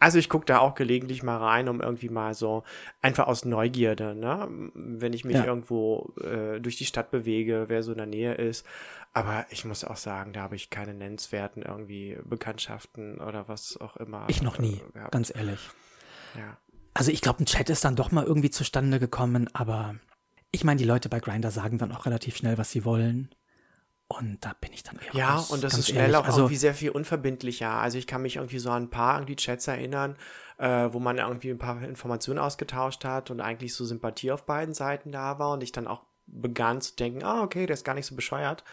Also ich gucke da auch gelegentlich mal rein, um irgendwie mal so einfach aus Neugierde, ne? Wenn ich mich Ja. irgendwo äh, durch die Stadt bewege, wer so in der Nähe ist. Aber ich muss auch sagen, da habe ich keine nennenswerten irgendwie Bekanntschaften oder was auch immer. Ich noch nie, äh, ganz ehrlich. ja. Also ich glaube, ein Chat ist dann doch mal irgendwie zustande gekommen, aber ich meine, die Leute bei Grinder sagen dann auch relativ schnell, was sie wollen. Und da bin ich dann eher Ja, raus, und das ist schnell auch also, irgendwie sehr viel unverbindlicher. Also ich kann mich irgendwie so an ein paar irgendwie Chats erinnern, äh, wo man irgendwie ein paar Informationen ausgetauscht hat und eigentlich so Sympathie auf beiden Seiten da war und ich dann auch begann zu denken, ah, okay, der ist gar nicht so bescheuert.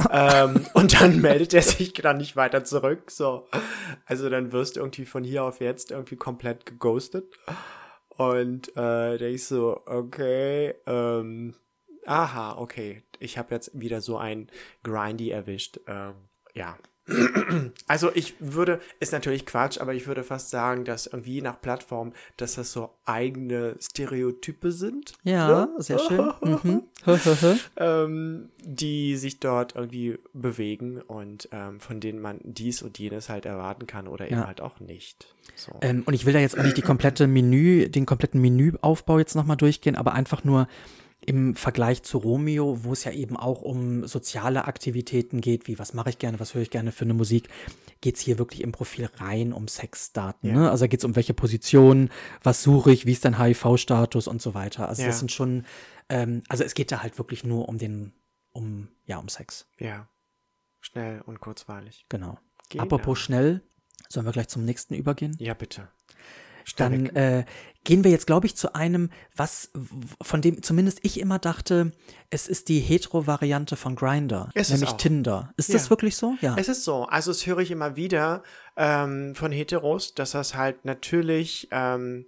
(laughs) ähm, und dann meldet er sich dann nicht weiter zurück. So. Also dann wirst du irgendwie von hier auf jetzt irgendwie komplett geghostet. Und äh, da ich so, okay, ähm, aha, okay, ich habe jetzt wieder so ein Grindy erwischt. Ähm, ja. (clears throat) Also ich würde, ist natürlich Quatsch, aber ich würde fast sagen, dass irgendwie nach Plattform, dass das so eigene Stereotype sind, ja, sehr schön. (laughs) Mhm. Ähm, die sich dort irgendwie bewegen und ähm, von denen man dies und jenes halt erwarten kann oder eben Ja. halt auch nicht. So. Ähm, und ich will da jetzt auch nicht die komplette Menü, den kompletten Menüaufbau jetzt nochmal durchgehen, aber einfach nur im Vergleich zu Romeo, wo es ja eben auch um soziale Aktivitäten geht, wie was mache ich gerne, was höre ich gerne für eine Musik, geht's hier wirklich im Profil rein um Sexdaten. Ja. Ne? Also da geht's um welche Position, was suche ich, wie ist dein HIV-Status und so weiter. Also Ja. das sind schon, ähm, also es geht da halt wirklich nur um den, um, ja, um Sex. ja. Schnell und kurzweilig. Genau. Genau. Apropos schnell, sollen wir gleich zum nächsten übergehen? Ja, bitte. Dann äh, gehen wir jetzt, glaube ich, zu einem, was von dem zumindest ich immer dachte, es ist die Hetero-Variante von Grinder, nämlich. Tinder. Ist Ja. das wirklich so? Ja. Es ist so, also das höre ich immer wieder ähm, von Heteros, dass das halt natürlich, ähm,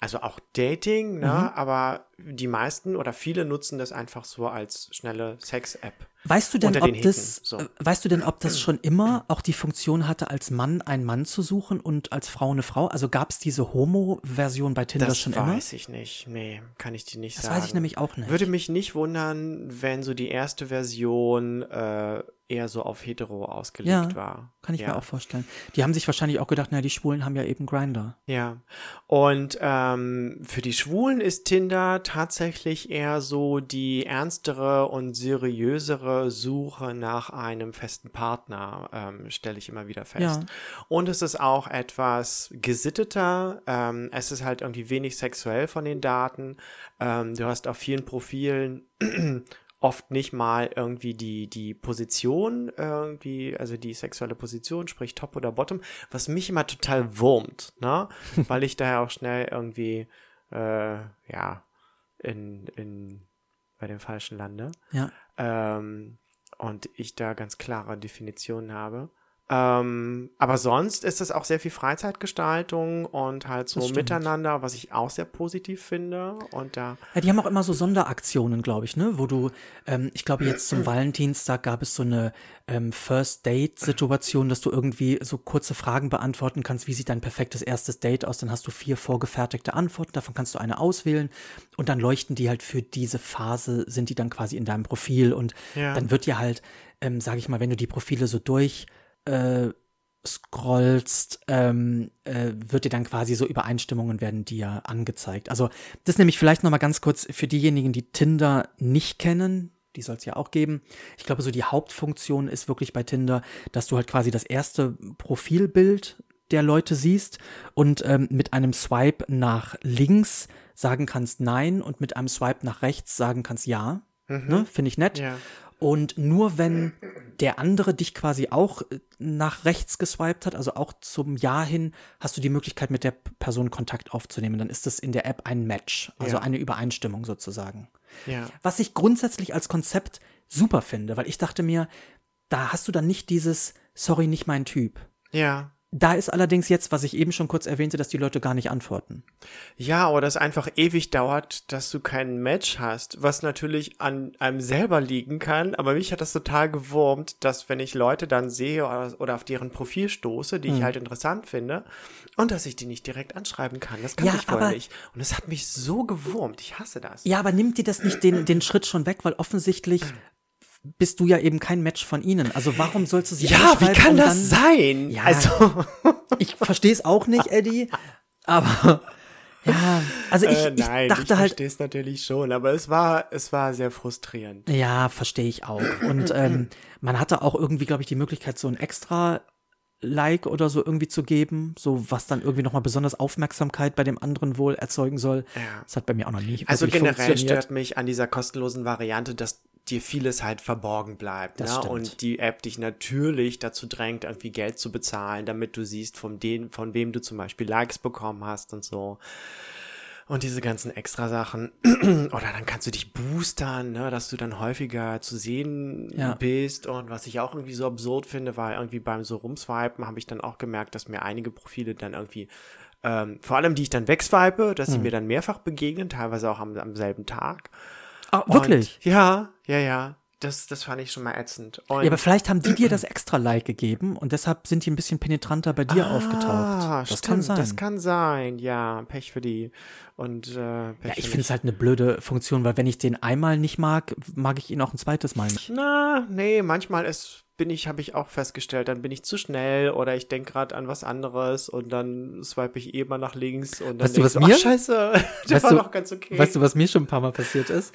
also auch Dating, ne, Mhm. aber die meisten oder viele nutzen das einfach so als schnelle Sex-App. Weißt du denn, ob den das, so. äh, weißt du denn, ob das schon immer auch die Funktion hatte, als Mann einen Mann zu suchen und als Frau eine Frau? Also gab es diese Homo-Version bei Tinder Das schon immer? weiß ich nicht. Nee, kann ich dir nicht Das sagen. weiß ich nämlich auch nicht. Würde mich nicht wundern, wenn so die erste Version äh, eher so auf hetero ausgelegt Ja, war. Kann ich ja. mir auch vorstellen. Die haben sich wahrscheinlich auch gedacht, na, die Schwulen haben ja eben Grinder. Ja. Und ähm, für die Schwulen ist Tinder tatsächlich eher so die ernstere und seriösere Suche nach einem festen Partner, ähm, stelle ich immer wieder fest. Ja. Und es ist auch etwas gesitteter. Ähm, es ist halt irgendwie wenig sexuell von den Daten. Ähm, du hast auf vielen Profilen (clears throat) oft nicht mal irgendwie die, die Position, irgendwie, also die sexuelle Position, sprich Top oder Bottom, was mich immer total wurmt, ne? (laughs) Weil ich daher auch schnell irgendwie, äh, ja, in, in, bei dem Falschen lande. Ja. Ähm, und ich da ganz klare Definitionen habe. Ähm, aber sonst ist es auch sehr viel Freizeitgestaltung und halt so miteinander, was ich auch sehr positiv finde. Und da, Ja, die haben auch immer so Sonderaktionen, glaube ich, ne? Wo du, ähm, ich glaube, jetzt zum Valentinstag gab es so eine ähm, First-Date-Situation, dass du irgendwie so kurze Fragen beantworten kannst, wie sieht dein perfektes erstes Date aus? Dann hast du vier vorgefertigte Antworten, davon kannst du eine auswählen und dann leuchten die halt für diese Phase, sind die dann quasi in deinem Profil und Ja. dann wird dir halt, ähm, sage ich mal, wenn du die Profile so durch äh, scrollst, ähm, äh, wird dir dann quasi so Übereinstimmungen werden dir angezeigt. Also das nämlich vielleicht noch mal ganz kurz für diejenigen, die Tinder nicht kennen. Die soll es ja auch geben. Ich glaube, so die Hauptfunktion ist wirklich bei Tinder, dass du halt quasi das erste Profilbild der Leute siehst und ähm, mit einem Swipe nach links sagen kannst Nein und mit einem Swipe nach rechts sagen kannst Ja. Ne? Finde ich nett. ja. Und nur wenn der andere dich quasi auch äh, nach rechts geswiped hat, also auch zum Ja hin, hast du die Möglichkeit, mit der Person Kontakt aufzunehmen. Dann ist das in der App ein Match, also Ja. eine Übereinstimmung sozusagen. Ja. Was ich grundsätzlich als Konzept super finde, weil ich dachte mir, da hast du dann nicht dieses, sorry, nicht mein Typ. Ja. Da ist allerdings jetzt, was ich eben schon kurz erwähnte, dass die Leute gar nicht antworten. Ja, oder es einfach ewig dauert, dass du kein Match hast, was natürlich an einem selber liegen kann. Aber mich hat das total gewurmt, dass wenn ich Leute dann sehe oder, auf deren Profil stoße, die ich halt interessant finde, und dass ich die nicht direkt anschreiben kann. Das kann Ja, ich aber- nicht. Und es hat mich so gewurmt. Ich hasse das. Ja, aber nimmt dir das nicht den, den Schritt schon weg, weil offensichtlich (clears throat) bist du ja eben kein Match von ihnen. Also warum sollst du sie Ja, wie kann das dann, sein? Ja. Also, (laughs) Ich verstehe es auch nicht, Eddie, aber (laughs) ja, also ich, äh, nein, ich dachte ich halt, verstehe es natürlich schon, aber es war, es war sehr frustrierend. Ja, verstehe ich auch. Und (clears throat) ähm, man hatte auch irgendwie, glaube ich, die Möglichkeit, so ein extra Like oder so irgendwie zu geben, so was dann irgendwie nochmal besonders Aufmerksamkeit bei dem anderen wohl erzeugen soll. Ja. Das hat bei mir auch noch nie Also generell stört mich an dieser kostenlosen Variante, dass dir vieles halt verborgen bleibt. Das ne? stimmt. Und die App dich natürlich dazu drängt, irgendwie Geld zu bezahlen, damit du siehst, von, den, von wem du zum Beispiel Likes bekommen hast und so. Und diese ganzen extra Sachen. (clears throat) Oder dann kannst du dich boostern, ne, dass du dann häufiger zu sehen Ja. bist. Und was ich auch irgendwie so absurd finde, war irgendwie beim so rumswipen, habe ich dann auch gemerkt, dass mir einige Profile dann irgendwie, ähm, vor allem die ich dann wegswipe, dass Hm. sie mir dann mehrfach begegnen, teilweise auch am, am selben Tag. Ah, wirklich? Und, ja, ja, ja. Das, das fand ich schon mal ätzend. Und, Ja, aber vielleicht haben die dir das extra Like gegeben und deshalb sind die ein bisschen penetranter bei dir aufgetaucht. Ah, Das stimmt, kann sein. Das kann sein, ja. Pech für die. Und äh, Pech ja, ich finde es halt eine blöde Funktion, weil wenn ich den einmal nicht mag, mag ich ihn auch ein zweites Mal nicht. Na, nee, manchmal ist, bin ich, habe ich auch festgestellt, dann bin ich zu schnell oder ich denke gerade an was anderes und dann swipe ich eh mal nach links und dann Weißt du, was so, mir- scheiße, (laughs) der Weißt war du- doch ganz okay. Weißt du, was mir schon ein paar Mal passiert ist?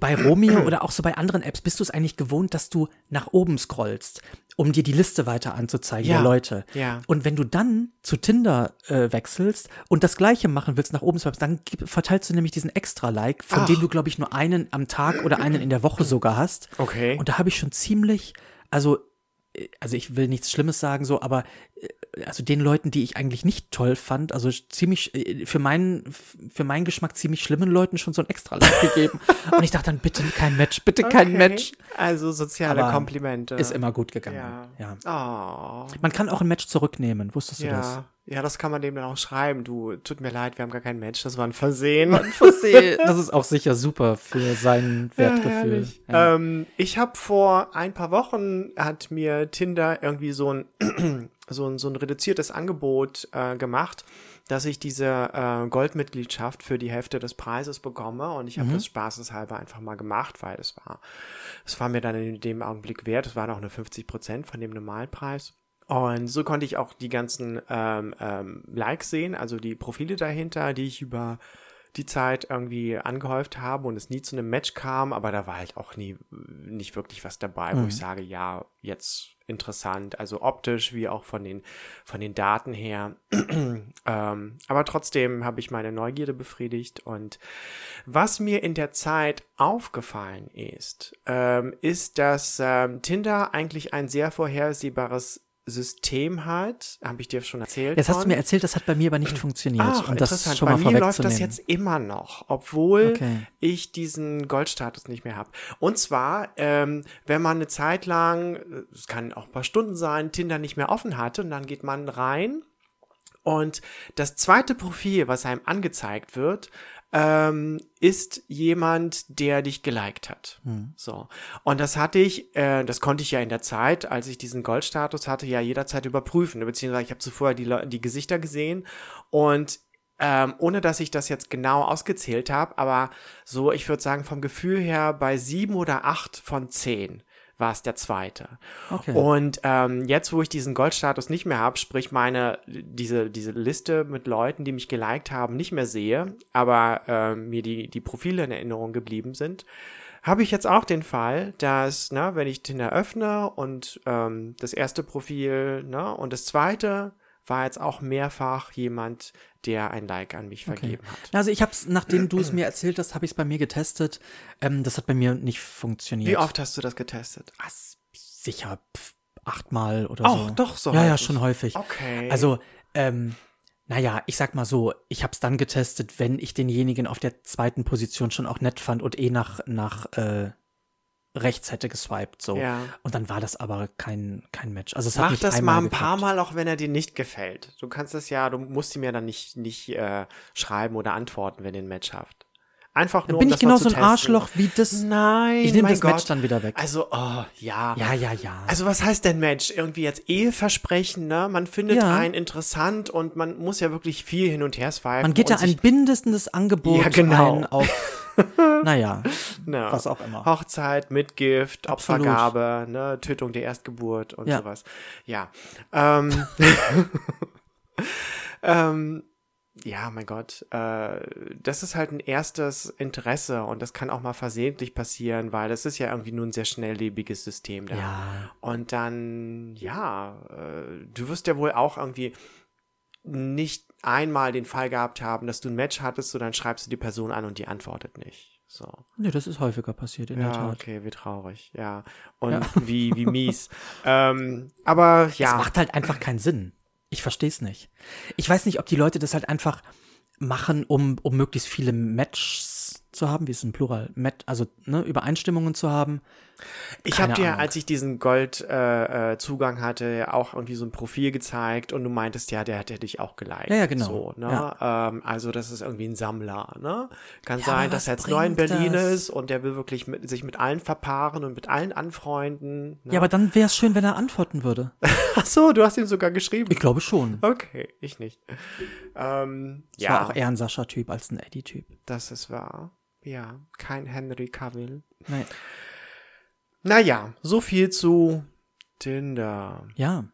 Bei Romeo oder auch so bei anderen Apps bist du es eigentlich gewohnt, dass du nach oben scrollst, um dir die Liste weiter anzuzeigen Ja, der Leute. ja. Und wenn du dann zu Tinder äh, wechselst und das gleiche machen willst, nach oben swipest, dann gib, verteilst du nämlich diesen Extra-Like, von Ach. dem du, glaube ich, nur einen am Tag oder einen in der Woche sogar hast. Okay. Und da habe ich schon ziemlich, also, äh, also ich will nichts Schlimmes sagen, so, aber äh, also den Leuten, die ich eigentlich nicht toll fand, also ziemlich, äh, für meinen, für meinen Geschmack ziemlich schlimmen Leuten schon so ein extra Like (laughs) gegeben. Und ich dachte dann, bitte kein Match, bitte kein Okay. Match. Also soziale Aber Komplimente. Ist immer gut gegangen. Ja. Ja. Oh. Man kann auch ein Match zurücknehmen, wusstest du das? Ja, ja, das kann man dem dann auch schreiben. Du, tut mir leid, wir haben gar kein Match, das war ein Versehen. (laughs) Das ist auch sicher super für sein Wertgefühl. herrlich. Ja. Ähm, ich habe vor ein paar Wochen hat mir Tinder irgendwie so ein so ein, so ein reduziertes Angebot äh, gemacht, dass ich diese äh, Goldmitgliedschaft für die Hälfte des Preises bekomme und ich habe das spaßeshalber einfach mal gemacht, weil es war es war mir dann in dem Augenblick wert. Es waren auch nur 50 Prozent von dem Normalpreis. Und so konnte ich auch die ganzen ähm, ähm, Likes sehen, also die Profile dahinter, die ich über die Zeit irgendwie angehäuft habe und es nie zu einem Match kam, aber da war halt auch nie nicht wirklich was dabei, wo ich sage, ja, jetzt interessant, also optisch wie auch von den von den Daten her. (clears throat) ähm, aber trotzdem habe ich meine Neugierde befriedigt. Und was mir in der Zeit aufgefallen ist, ähm, ist, dass ähm, Tinder eigentlich ein sehr vorhersehbares System hat. Habe ich dir schon erzählt? Jetzt hast du mir erzählt, das hat bei mir aber nicht funktioniert. Ach, und das interessant. schon Bei mal mir läuft das jetzt immer noch, obwohl Okay. ich diesen Goldstatus nicht mehr habe. Und zwar, ähm, wenn man eine Zeit lang, es kann auch ein paar Stunden sein, Tinder nicht mehr offen hatte und dann geht man rein und das zweite Profil, was einem angezeigt wird, ähm, ist jemand, der dich geliked hat. So. Und das hatte ich, äh, das konnte ich ja in der Zeit, als ich diesen Goldstatus hatte, ja jederzeit überprüfen. Beziehungsweise ich habe zuvor die, die Gesichter gesehen und ähm, ohne dass ich das jetzt genau ausgezählt habe, aber so, ich würde sagen, vom Gefühl her bei sieben oder acht von zehn war es der zweite. Okay. Und ähm, jetzt, wo ich diesen Goldstatus nicht mehr habe, sprich meine, diese, diese Liste mit Leuten, die mich geliked haben, nicht mehr sehe, aber ähm, mir die, die Profile in Erinnerung geblieben sind, habe ich jetzt auch den Fall, dass, ne, wenn ich Tinder öffne und ähm, das erste Profil, ne, und das zweite war jetzt auch mehrfach jemand, der ein Like an mich vergeben hat. Also ich habe es, nachdem du es mir erzählt hast, habe ich es bei mir getestet. Ähm, das hat bei mir nicht funktioniert. Wie oft hast du das getestet? S- sicher pf, achtmal oder Auch so. doch so Ja, ja, schon häufig. Okay. Also, ähm, naja, ich sag mal so, ich habe es dann getestet, wenn ich denjenigen auf der zweiten Position schon auch nett fand und eh nach, nach äh, rechts hätte geswiped, so. Ja. Und dann war das aber kein, kein Match. Also es hat Mach nicht das mal ein paar geklappt. Mal, auch wenn er dir nicht gefällt. Du kannst es ja, du musst ihm ja dann nicht, nicht äh, schreiben oder antworten, wenn ihr ein Match habt. Einfach nur, Dann bin um ich genau so ein testen. Arschloch wie das. Nein, Ich nehme das Gott. Match dann wieder weg. Also, oh, ja. Ja, ja, ja. Also was heißt denn Match? Irgendwie jetzt Eheversprechen, ne? Man findet Ja. einen interessant und man muss ja wirklich viel hin und her swipen. Man geht da ein bindendes Angebot Ja, genau. ein auf, (laughs) naja, Na, was auch immer. Hochzeit, Mitgift, Absolut. Opfergabe, ne, Tötung der Erstgeburt und Ja. sowas. Ja. Ähm, (laughs) ähm, ja, mein Gott, äh, das ist halt ein erstes Interesse und das kann auch mal versehentlich passieren, weil das ist ja irgendwie nur ein sehr schnelllebiges System da. Ja. Und dann, ja, äh, du wirst ja wohl auch irgendwie nicht einmal den Fall gehabt haben, dass du ein Match hattest, so dann schreibst du die Person an und die antwortet nicht. So. Nee, das ist häufiger passiert, in der Ja, Tat. okay, wie traurig, ja. Und wie, wie (laughs) mies. ähm, aber Das ja, macht halt einfach keinen Sinn. Ich verstehe es nicht. Ich weiß nicht, ob die Leute das halt einfach machen, um, um möglichst viele Matches zu haben, wie ist es im Plural, Mat also ne, Übereinstimmungen zu haben. ich habe dir, Ahnung. als ich diesen Gold-Zugang äh, äh, hatte, auch irgendwie so ein Profil gezeigt und du meintest, ja, der hätte dich auch geliked. Ja, ja, genau. So, ne? Ja. ähm, also das ist irgendwie ein Sammler, ne? Kann Ja, sein, dass er jetzt neu in Berlin das? ist und der will wirklich mit, sich mit allen verpaaren und mit allen anfreunden. Ne? Ja, aber dann wäre es schön, wenn er antworten würde. (laughs) Ach so, du hast ihm sogar geschrieben. Ich glaube schon. Okay, ich nicht. Ähm, Es ja, war auch eher ein Sascha-Typ als ein Eddie-Typ. das ist wahr. Ja, kein Henry Cavill. Nee. Naja, so viel zu Tinder. Ja.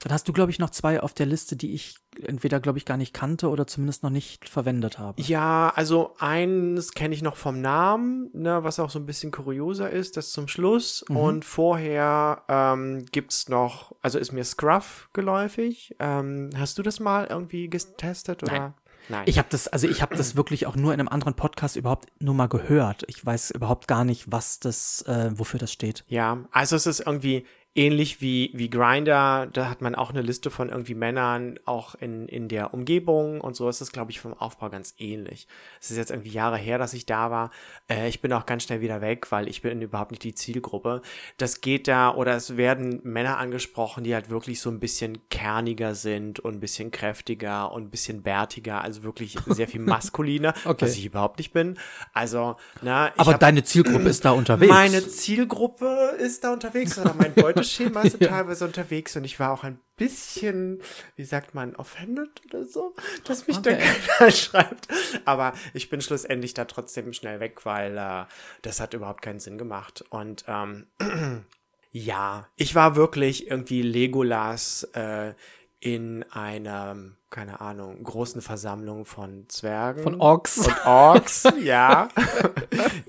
Dann hast du, glaube ich, noch zwei auf der Liste, die ich entweder, glaube ich, gar nicht kannte oder zumindest noch nicht verwendet habe. Ja, also eins kenne ich noch vom Namen, ne, was auch so ein bisschen kurioser ist, das zum Schluss. Mhm. Und vorher ähm, gibt's noch, also ist mir Scruff geläufig. Ähm, hast du das mal irgendwie getestet oder? Nein. Nein. Ich habe das, also ich habe das wirklich auch nur in einem anderen Podcast überhaupt nur mal gehört. Ich weiß überhaupt gar nicht, was das, äh, wofür das steht. Ja, also es ist irgendwie ähnlich wie, wie Grinder. Da hat man auch eine Liste von irgendwie Männern, auch in, in der Umgebung und so ist es, glaube ich, vom Aufbau ganz ähnlich. Es ist jetzt irgendwie Jahre her, dass ich da war. Äh, ich bin auch ganz schnell wieder weg, weil ich bin überhaupt nicht die Zielgruppe. Das geht da, oder es werden Männer angesprochen, die halt wirklich so ein bisschen kerniger sind und ein bisschen kräftiger und ein bisschen bärtiger, also wirklich sehr viel (laughs) maskuliner, Okay. was ich überhaupt nicht bin. Also, na, Aber hab- deine Zielgruppe ist da unterwegs. meine Zielgruppe ist da unterwegs oder mein Beuteschema ist da teilweise unterwegs und ich war auch ein bisschen, wie sagt man, offended oder so, dass mich da Okay. keiner (laughs) schreibt. Aber ich bin schlussendlich da trotzdem schnell weg, weil äh, das hat überhaupt keinen Sinn gemacht. Und ähm, (clears throat) ja, ich war wirklich irgendwie Legolas äh, in einer, keine Ahnung, großen Versammlung von Zwergen. Von Orks. Und Orks, (laughs) ja.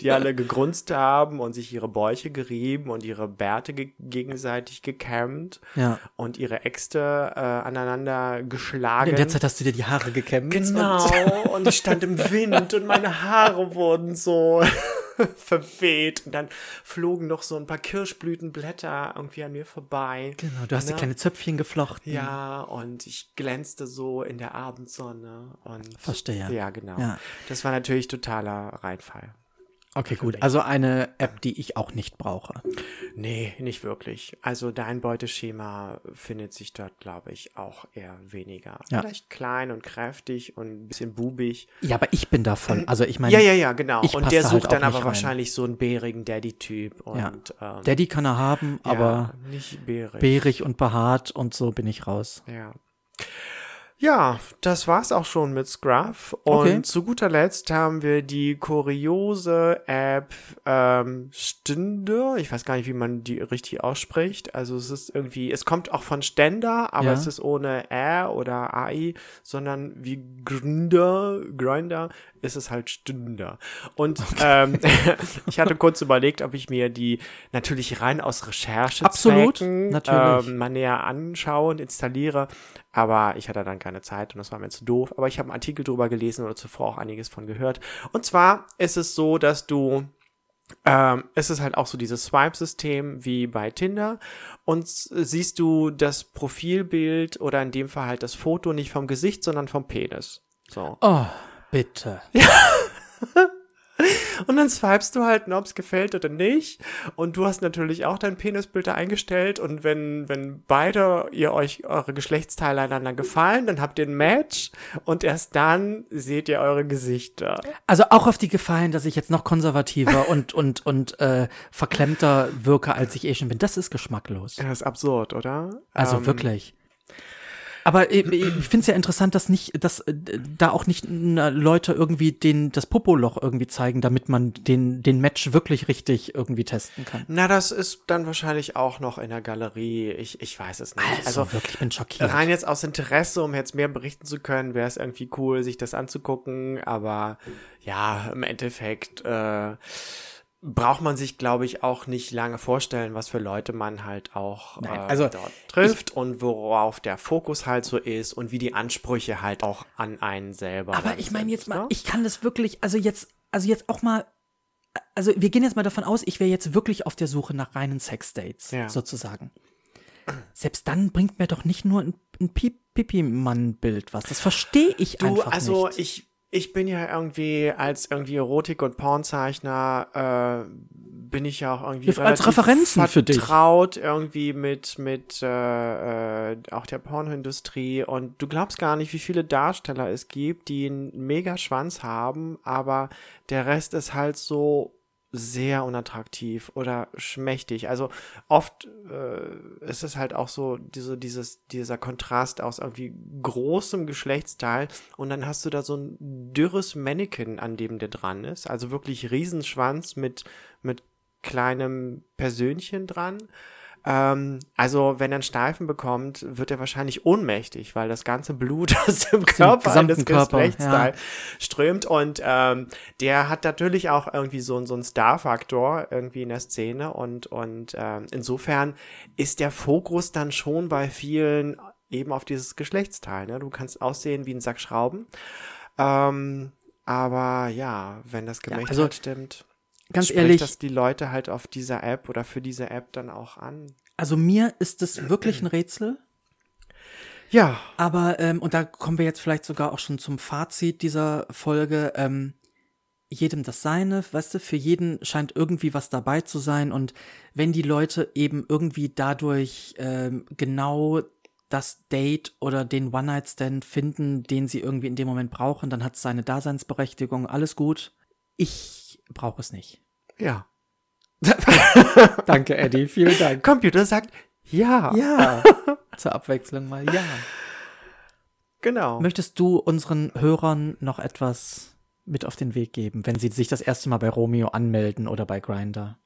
Die alle gegrunzt haben und sich ihre Bäuche gerieben und ihre Bärte ge gegenseitig gekämmt Ja. und ihre Äxte äh, aneinander geschlagen. In der Zeit hast du dir die Haare gekämmt. Genau, Und (laughs) und ich stand im Wind und meine Haare wurden so (laughs) verweht und dann flogen noch so ein paar Kirschblütenblätter irgendwie an mir vorbei. genau, du hast dir Na, kleine Zöpfchen geflochten. Ja, und ich glänzte so in der Abendsonne und Verstehe. Ja, genau. Ja. Das war natürlich totaler Reinfall. Okay, gut. Also eine App, die ich auch nicht brauche. Nee, nicht wirklich. Also dein Beuteschema findet sich dort, glaube ich, auch eher weniger. Ja. Vielleicht klein und kräftig und ein bisschen bubig. Ja, aber ich bin davon. Also ich meine, Ja, ja, ja, genau. Und der sucht halt dann aber rein. wahrscheinlich so einen bärigen Daddy-Typ. Und, Ja. ähm, Daddy kann er haben, ja, aber nicht bärig. bärig und behaart und so bin ich raus. Ja. Ja, das war's auch schon mit Scruff. Und Okay. zu guter Letzt haben wir die kuriose App ähm, Stünder. Ich weiß gar nicht, wie man die richtig ausspricht. Also es ist irgendwie, es kommt auch von Ständer, aber Ja. es ist ohne R oder AI, sondern wie Gründer, Grinder ist es halt Stünder. Und ähm, (laughs) ich hatte kurz überlegt, ob ich mir die natürlich rein aus Recherche Absolut, natürlich. ähm, mal näher anschaue und installiere. Aber ich hatte dann keine Zeit und das war mir zu doof. Aber ich habe einen Artikel drüber gelesen oder zuvor auch einiges von gehört. Und zwar ist es so, dass du ähm, es ist halt auch so dieses Swipe-System wie bei Tinder und siehst du das Profilbild oder in dem Fall halt das Foto nicht vom Gesicht, sondern vom Penis. So. Oh, bitte. (laughs) Und dann swipest du halt, ob es gefällt oder nicht. Und du hast natürlich auch dein Penisbild da eingestellt. Und wenn, wenn beide ihr euch eure Geschlechtsteile einander gefallen, dann habt ihr ein Match. Und erst dann seht ihr eure Gesichter. Also auch auf die Gefallen, dass ich jetzt noch konservativer und, (laughs) und, und äh, verklemmter wirke, als ich eh schon bin. Das ist geschmacklos. Das ist absurd, oder? Also Ähm, wirklich. Aber äh, ich finde es ja interessant, dass nicht, dass äh, da auch nicht Leute irgendwie den das Popoloch irgendwie zeigen, damit man den den Match wirklich richtig irgendwie testen kann. Na, das ist dann wahrscheinlich auch noch in der Galerie. Ich, ich weiß es nicht. Also, wirklich, ich bin schockiert. rein jetzt aus Interesse, um jetzt mehr berichten zu können, wäre es irgendwie cool, sich das anzugucken. Aber ja, im Endeffekt äh, braucht man sich, glaube ich, auch nicht lange vorstellen, was für Leute man halt auch Nein, äh, also dort trifft und worauf der Fokus halt so ist und wie die Ansprüche halt auch an einen selber. Aber dann ich meine jetzt mal, ne? ich kann das wirklich, also jetzt, also jetzt auch mal, also wir gehen jetzt mal davon aus, ich wäre jetzt wirklich auf der Suche nach reinen Sexdates, Ja. sozusagen. Selbst dann bringt mir doch nicht nur ein, ein Pi- Pipi-Mann-Bild was. Das verstehe ich Du, einfach also nicht. ich, ich bin ja irgendwie als irgendwie Erotik- und Pornzeichner, äh, bin ich ja auch irgendwie Als relativ Referenzen für dich. vertraut irgendwie mit, mit äh, äh, auch der Pornoindustrie und du glaubst gar nicht, wie viele Darsteller es gibt, die einen mega Schwanz haben, aber der Rest ist halt so sehr unattraktiv oder schmächtig. Also oft äh, ist es halt auch so diese, dieses, dieser Kontrast aus irgendwie großem Geschlechtsteil und dann hast du da so ein dürres Mannequin, an dem der dran ist. Also wirklich Riesenschwanz mit, mit kleinem Persönchen dran. Ähm, also wenn er einen Steifen bekommt, wird er wahrscheinlich ohnmächtig, weil das ganze Blut (laughs) aus dem Körper eines Körper, Geschlechtsteil strömt und ähm, der hat natürlich auch irgendwie so, so einen Star-Faktor irgendwie in der Szene und, und ähm, insofern ist der Fokus dann schon bei vielen eben auf dieses Geschlechtsteil. Ne? Du kannst aussehen wie ein Sack Schrauben, ähm, aber ja, wenn das Gemächt also halt stimmt, Ganz spricht ehrlich, das die Leute halt auf dieser App oder für diese App dann auch an. also mir ist es wirklich ein Rätsel. Ja, Aber, ähm, und da kommen wir jetzt vielleicht sogar auch schon zum Fazit dieser Folge. Ähm, jedem das Seine, weißt du, für jeden scheint irgendwie was dabei zu sein. Und wenn die Leute eben irgendwie dadurch ähm, genau das Date oder den One-Night-Stand finden, den sie irgendwie in dem Moment brauchen, dann hat es seine Daseinsberechtigung. Alles gut. Ich brauche es nicht. ja. (laughs) Danke, Eddie. Vielen Dank. Computer sagt ja. Ja. (laughs) Zur Abwechslung mal ja. Genau. Möchtest du unseren Hörern noch etwas mit auf den Weg geben, wenn sie sich das erste Mal bei Romeo anmelden oder bei Grinder?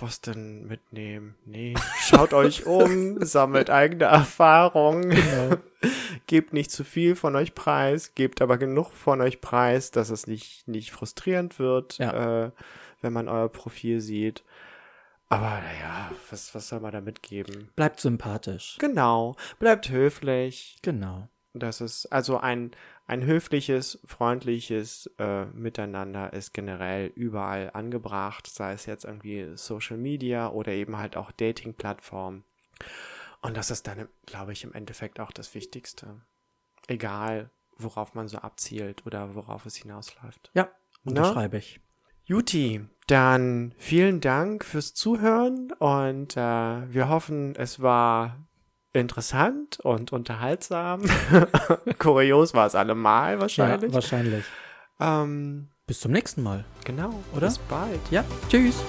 Was denn mitnehmen? Nee. Schaut euch um, (laughs) sammelt eigene Erfahrungen. Genau. (laughs) gebt nicht zu viel von euch preis, gebt aber genug von euch preis, dass es nicht, nicht frustrierend wird, Ja. äh, wenn man euer Profil sieht. Aber naja, was, was soll man da mitgeben? Bleibt sympathisch. Genau. Bleibt höflich. Genau. Das ist also ein, ein höfliches, freundliches äh, Miteinander ist generell überall angebracht, sei es jetzt irgendwie Social Media oder eben halt auch Dating-Plattformen. Und das ist dann, glaube ich, im Endeffekt auch das Wichtigste. Egal, worauf man so abzielt oder worauf es hinausläuft. Ja, unterschreibe ich. Juti, dann vielen Dank fürs Zuhören und äh, wir hoffen, es war interessant und unterhaltsam. (laughs) Kurios war es allemal wahrscheinlich. Ja, wahrscheinlich. ähm, Bis zum nächsten Mal. genau, Oder? Bis bald. Ja, tschüss.